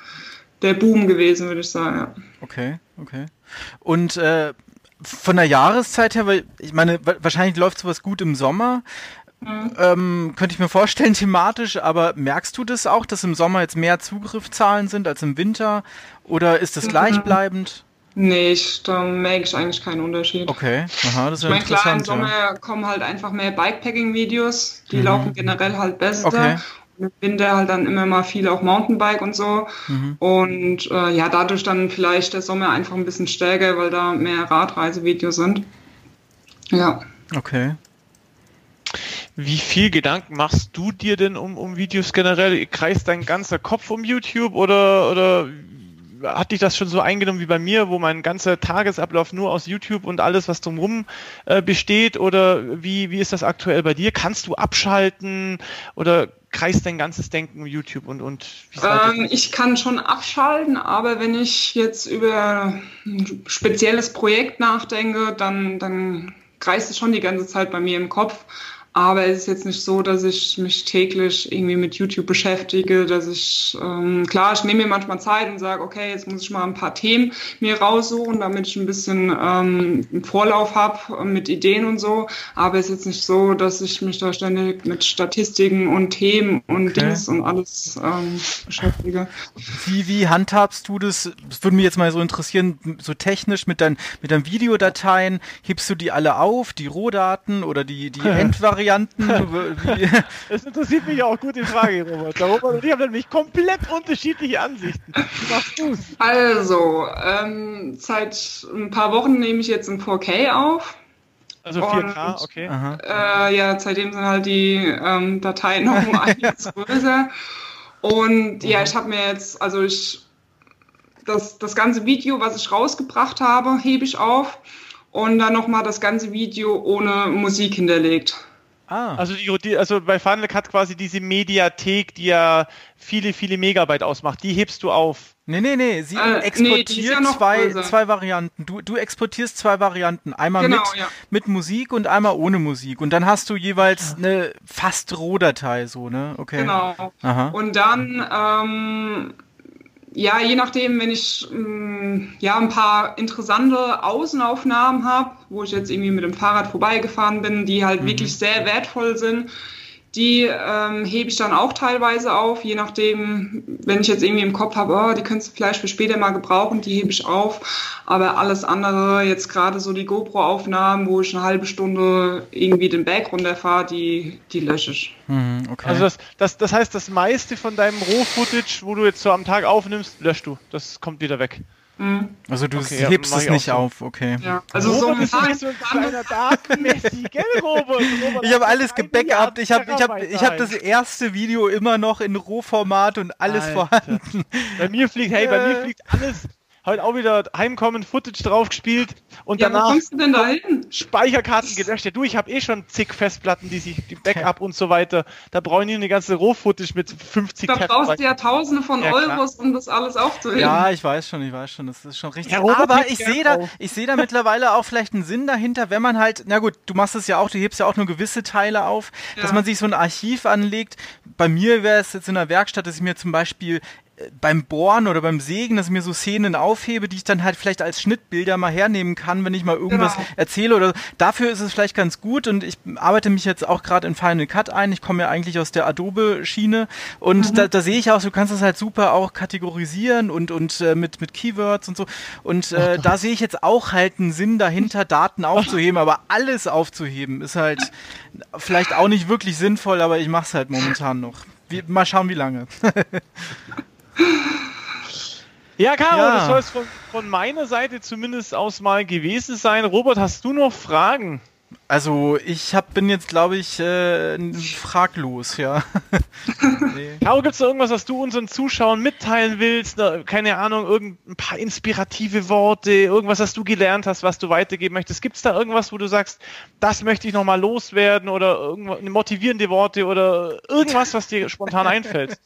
der Boom gewesen, würde ich sagen. Ja. Okay, okay. Und äh, von der Jahreszeit her, weil ich meine, wa- wahrscheinlich läuft sowas gut im Sommer. Ähm, könnte ich mir vorstellen, thematisch, aber merkst du das auch, dass im Sommer jetzt mehr Zugriffszahlen sind als im Winter? Oder ist das gleichbleibend? Nee, ich, da merke ich eigentlich keinen Unterschied. Okay, aha, das ist Ich ja meine, klar, im interessant. Sommer Ja. kommen halt einfach mehr Bikepacking-Videos, die laufen generell halt besser. Okay. Im Winter halt dann immer mal viel auch Mountainbike und so. Und äh, ja, dadurch dann vielleicht der Sommer einfach ein bisschen stärker, weil da mehr Radreisevideos sind. Ja. Okay. Wie viel Gedanken machst du dir denn um, um Videos generell? Kreist dein ganzer Kopf um YouTube oder, oder hat dich das schon so eingenommen wie bei mir, wo mein ganzer Tagesablauf nur aus YouTube und alles, was drumherum äh, besteht? Oder wie, wie ist das aktuell bei dir? Kannst du abschalten oder kreist dein ganzes Denken um YouTube und, und wie Ähm, ich kann schon abschalten, aber wenn ich jetzt über ein spezielles Projekt nachdenke, dann, dann kreist es schon die ganze Zeit bei mir im Kopf. Aber es ist jetzt nicht so, dass ich mich täglich irgendwie mit YouTube beschäftige, dass ich, ähm, klar, ich nehme mir manchmal Zeit und sage, okay, jetzt muss ich mal ein paar Themen mir raussuchen, damit ich ein bisschen ähm, einen Vorlauf habe mit Ideen und so. Aber es ist jetzt nicht so, dass ich mich da ständig mit Statistiken und Themen und okay. Dings und alles ähm, beschäftige. Wie, wie handhabst du das? Das würde mich jetzt mal so interessieren, so technisch mit, dein, mit deinen Videodateien. Hebst du die alle auf, die Rohdaten oder die, die Endvarianten? Varianten. das interessiert mich auch gut, die Frage, Robert. Der Robert und ich haben nämlich komplett unterschiedliche Ansichten. Wie machst du's? Also, ähm, seit ein paar Wochen nehme ich jetzt ein 4K auf. Also 4K, und, okay. Äh, ja, seitdem sind halt die ähm, Dateien noch um einiges größer. Und ja, ich habe mir jetzt, also ich, das, das ganze Video, was ich rausgebracht habe, hebe ich auf und dann nochmal das ganze Video ohne Musik hinterlegt. Ah. Also, die, also bei Final Cut quasi diese Mediathek, die ja viele, viele Megabyte ausmacht, die hebst du auf. Nee, nee, nee, sie äh, exportiert nee, ja zwei, zwei Varianten. Du, du exportierst zwei Varianten. Einmal genau, mit, ja. mit Musik und einmal ohne Musik. Und dann hast du jeweils ah. eine fast Rohdatei, so, ne? Okay. Genau. Aha. Und dann ähm, ja, je nachdem, wenn ich ähm, ja ein paar interessante Außenaufnahmen habe, wo ich jetzt irgendwie mit dem Fahrrad vorbeigefahren bin, die halt mhm. wirklich sehr wertvoll sind, die ähm, hebe ich dann auch teilweise auf, je nachdem, wenn ich jetzt irgendwie im Kopf habe, oh, die könntest du vielleicht für später mal gebrauchen, die hebe ich auf. Aber alles andere, jetzt gerade so die GoPro-Aufnahmen, wo ich eine halbe Stunde irgendwie den Berg runterfahre, die, die lösche ich. Mhm, okay. Also das, das, das heißt, das meiste von deinem Roh-Footage, wo du jetzt so am Tag aufnimmst, löschst du. Das kommt wieder weg. Mhm. Also du okay, hebst ja, es nicht so. auf, okay. Ja, also Robert so ein ist so ein kleiner Datenmessi, gell, Robert? Robert ich habe alles gebackupt. Ich habe ich hab, ich hab das erste Video immer noch in Rohformat und alles Alter. vorhanden. Bei mir fliegt, hey, bei mir fliegt alles heute auch wieder Heimkommen, Footage drauf gespielt und ja, danach kommst du denn da hin? Speicherkarten gelöscht. Ja, du, ich habe eh schon zig Festplatten, die sich, die Backup und so weiter. Da brauche ich nicht eine ganze Roh-Footage mit 50 Da brauchst du ja Tausende von ja, Euros, um das alles aufzuheben. Ja, ich weiß schon, ich weiß schon, das ist schon richtig. Ja, Aber ich sehe da, ich sehe da mittlerweile auch vielleicht einen Sinn dahinter, wenn man halt, na gut, du machst es ja auch, du hebst ja auch nur gewisse Teile auf, dass man sich so ein Archiv anlegt. Bei mir wäre es jetzt in der Werkstatt, dass ich mir zum Beispiel beim Bohren oder beim Sägen, dass ich mir so Szenen aufhebe, die ich dann halt vielleicht als Schnittbilder mal hernehmen kann, wenn ich mal irgendwas genau. erzähle oder dafür ist es vielleicht ganz gut und ich arbeite mich jetzt auch gerade in Final Cut ein. Ich komme ja eigentlich aus der Adobe-Schiene und mhm. da, da sehe ich auch, du kannst das halt super auch kategorisieren und, und äh, mit, mit Keywords und so und äh, da sehe ich jetzt auch halt einen Sinn dahinter, Daten aufzuheben, aber alles aufzuheben ist halt vielleicht auch nicht wirklich sinnvoll, aber ich mache es halt momentan noch. Wie, mal schauen, wie lange. Ja, Caro, ja. das soll es von, von meiner Seite zumindest aus mal gewesen sein. Robert, hast du noch Fragen? Also ich hab, bin jetzt, glaube ich, äh, fraglos, ja. nee. Caro, gibt es da irgendwas, was du unseren Zuschauern mitteilen willst? Keine Ahnung, irgendein paar inspirative Worte, irgendwas, was du gelernt hast, was du weitergeben möchtest? Gibt es da irgendwas, wo du sagst, das möchte ich nochmal loswerden oder motivierende Worte oder irgendwas, was dir spontan einfällt?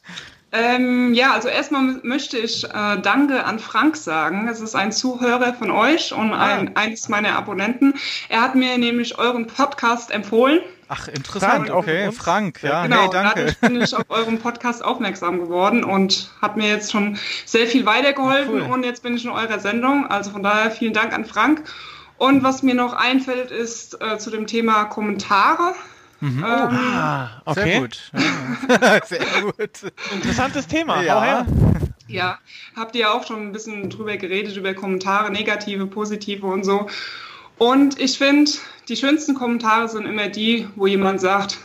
Ähm, ja, also erstmal möchte ich äh, Danke an Frank sagen. Es ist ein Zuhörer von euch und ah. ein, eines meiner Abonnenten. Er hat mir nämlich euren Podcast empfohlen. Ach, interessant, Frank, okay, Frank, ja, genau, hey, danke. Dadurch bin ich auf euren Podcast aufmerksam geworden und hat mir jetzt schon sehr viel weitergeholfen cool. und jetzt bin ich in eurer Sendung. Also von daher vielen Dank an Frank. Und was mir noch einfällt, ist äh, zu dem Thema Kommentare. Mhm. Ähm, ah, okay. Sehr gut. Ja. Sehr gut. Interessantes Thema. Ja. ja, habt ihr auch schon ein bisschen drüber geredet, über Kommentare, negative, positive und so. Und ich finde, die schönsten Kommentare sind immer die, wo jemand sagt,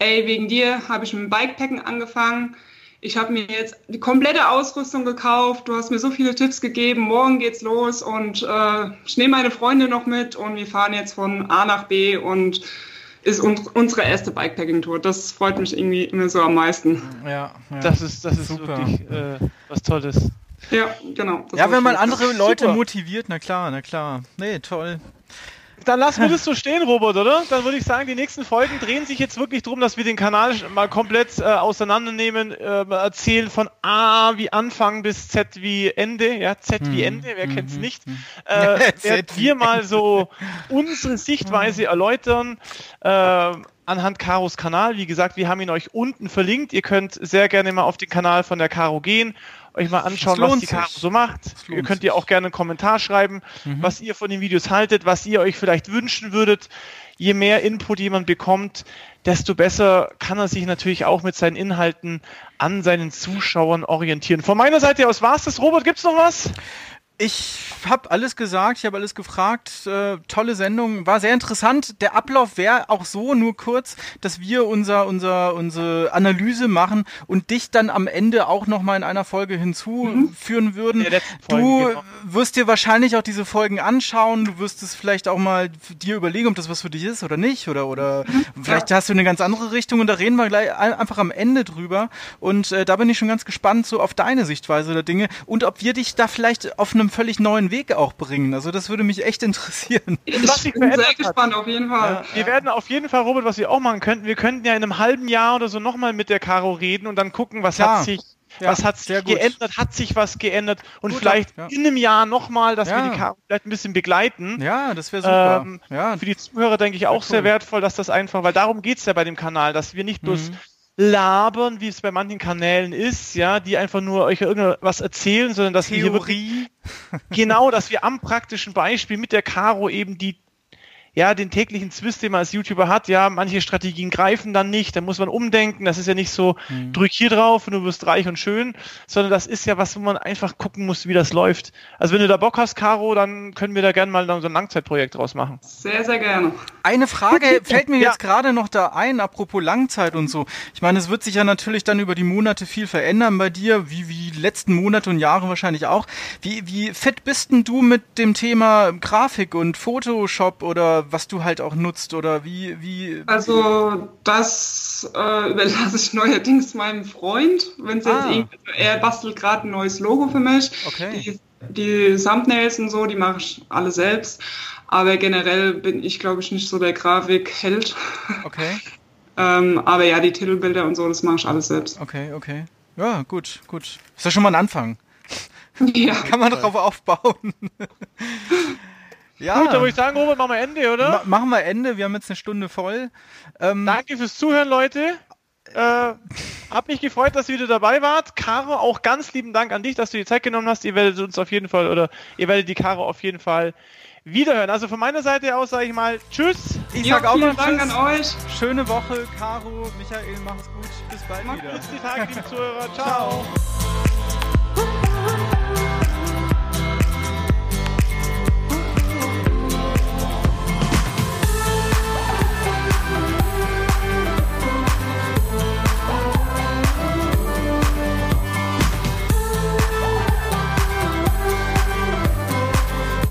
ey, wegen dir habe ich mit dem Bikepacken angefangen. Ich habe mir jetzt die komplette Ausrüstung gekauft. Du hast mir so viele Tipps gegeben. Morgen geht's los und äh, ich nehme meine Freunde noch mit und wir fahren jetzt von A nach B und ist un unsere erste Bikepacking-Tour. Das freut mich irgendwie immer so am meisten. Ja, ja. das ist, das ist Super. wirklich äh, was Tolles. Ja, genau. Ja, wenn man andere Leute Super. motiviert, na klar, na klar. Nee, toll. Dann lassen wir das so stehen, Robert, oder? Dann würde ich sagen, die nächsten Folgen drehen sich jetzt wirklich darum, dass wir den Kanal mal komplett äh, auseinandernehmen, äh, erzählen von A wie Anfang bis Z wie Ende, ja, Z wie Ende, wer hm. kennt's nicht? Äh, werden wir mal so unsere Sichtweise erläutern. Äh, anhand Karos Kanal. Wie gesagt, wir haben ihn euch unten verlinkt. Ihr könnt sehr gerne mal auf den Kanal von der Caro gehen, euch mal anschauen, was die Caro so macht. Ihr könnt ihr auch gerne einen Kommentar schreiben, mhm. was ihr von den Videos haltet, was ihr euch vielleicht wünschen würdet. Je mehr Input jemand bekommt, desto besser kann er sich natürlich auch mit seinen Inhalten an seinen Zuschauern orientieren. Von meiner Seite aus war es das. Robert, gibt's noch was? Ich habe alles gesagt, ich habe alles gefragt. Äh, tolle Sendung, war sehr interessant. Der Ablauf wäre auch so, nur kurz, dass wir unser, unser, unsere Analyse machen und dich dann am Ende auch nochmal in einer Folge hinzuführen mhm. würden. du genau. wirst dir wahrscheinlich auch diese Folgen anschauen. Du wirst es vielleicht auch mal dir überlegen, ob das was für dich ist oder nicht. Oder, oder mhm. vielleicht ja. hast du eine ganz andere Richtung und da reden wir gleich einfach am Ende drüber. Und äh, da bin ich schon ganz gespannt so auf deine Sichtweise der Dinge und ob wir dich da vielleicht auf einem völlig neuen Weg auch bringen. Also das würde mich echt interessieren. Ich bin sehr gespannt, auf jeden Fall. Ja. Wir werden auf jeden Fall, Robert, was wir auch machen könnten, wir könnten ja in einem halben Jahr oder so nochmal mit der Caro reden und dann gucken, was Klar. hat sich ja, was hat sich geändert? Hat sich was geändert? Und gut, vielleicht ja. in einem Jahr nochmal, dass ja. wir die Caro vielleicht ein bisschen begleiten. Ja, das wäre super. Ähm, ja. Für die Zuhörer denke ich auch cool. sehr wertvoll, dass das einfach, weil darum geht es ja bei dem Kanal, dass wir nicht bloß mhm labern, wie es bei manchen Kanälen ist, ja, die einfach nur euch irgendwas erzählen, sondern dass Theorie. wir hier wirklich, genau, dass wir am praktischen Beispiel mit der Caro eben die ja, den täglichen Zwist, den man als YouTuber hat, ja, manche Strategien greifen dann nicht, da muss man umdenken, das ist ja nicht so, mhm. drück hier drauf und du wirst reich und schön, sondern das ist ja was, wo man einfach gucken muss, wie das läuft. Also wenn du da Bock hast, Caro, dann können wir da gerne mal so ein Langzeitprojekt draus machen. Sehr, sehr gerne. Eine Frage fällt mir ja. jetzt gerade noch da ein, apropos Langzeit und so. Ich meine, es wird sich ja natürlich dann über die Monate viel verändern bei dir, wie, wie letzten Monate und Jahre wahrscheinlich auch. Wie, wie fit bist denn du mit dem Thema Grafik und Photoshop oder was du halt auch nutzt oder wie, wie. Also das äh, überlasse ich neuerdings meinem Freund, wenn es ah. jetzt also er bastelt gerade ein neues Logo für mich. Okay. Die, die Thumbnails und so, die mache ich alle selbst. Aber generell bin ich, glaube ich, nicht so der Grafikheld. Okay. ähm, aber ja, die Titelbilder und so, das mache ich alles selbst. Okay, okay. Ja, gut, gut. Ist ja schon mal ein Anfang. Ja. Kann man drauf aufbauen. Ja. Gut, dann würde ich sagen, Robert, machen wir Ende, oder? Ma machen wir Ende, wir haben jetzt eine Stunde voll. Ähm, Danke fürs Zuhören, Leute. Äh, hab mich gefreut, dass ihr wieder dabei wart. Caro, auch ganz lieben Dank an dich, dass du die Zeit genommen hast. Ihr werdet uns auf jeden Fall, oder ihr werdet die Caro auf jeden Fall wiederhören. Also von meiner Seite aus sage ich mal Tschüss. Ich ja, sag auch mal Dank Tschüss. an euch. Schöne Woche, Caro, Michael, mach's gut. Bis bald Macht wieder. Bis die Tage, liebe Zuhörer. Ciao.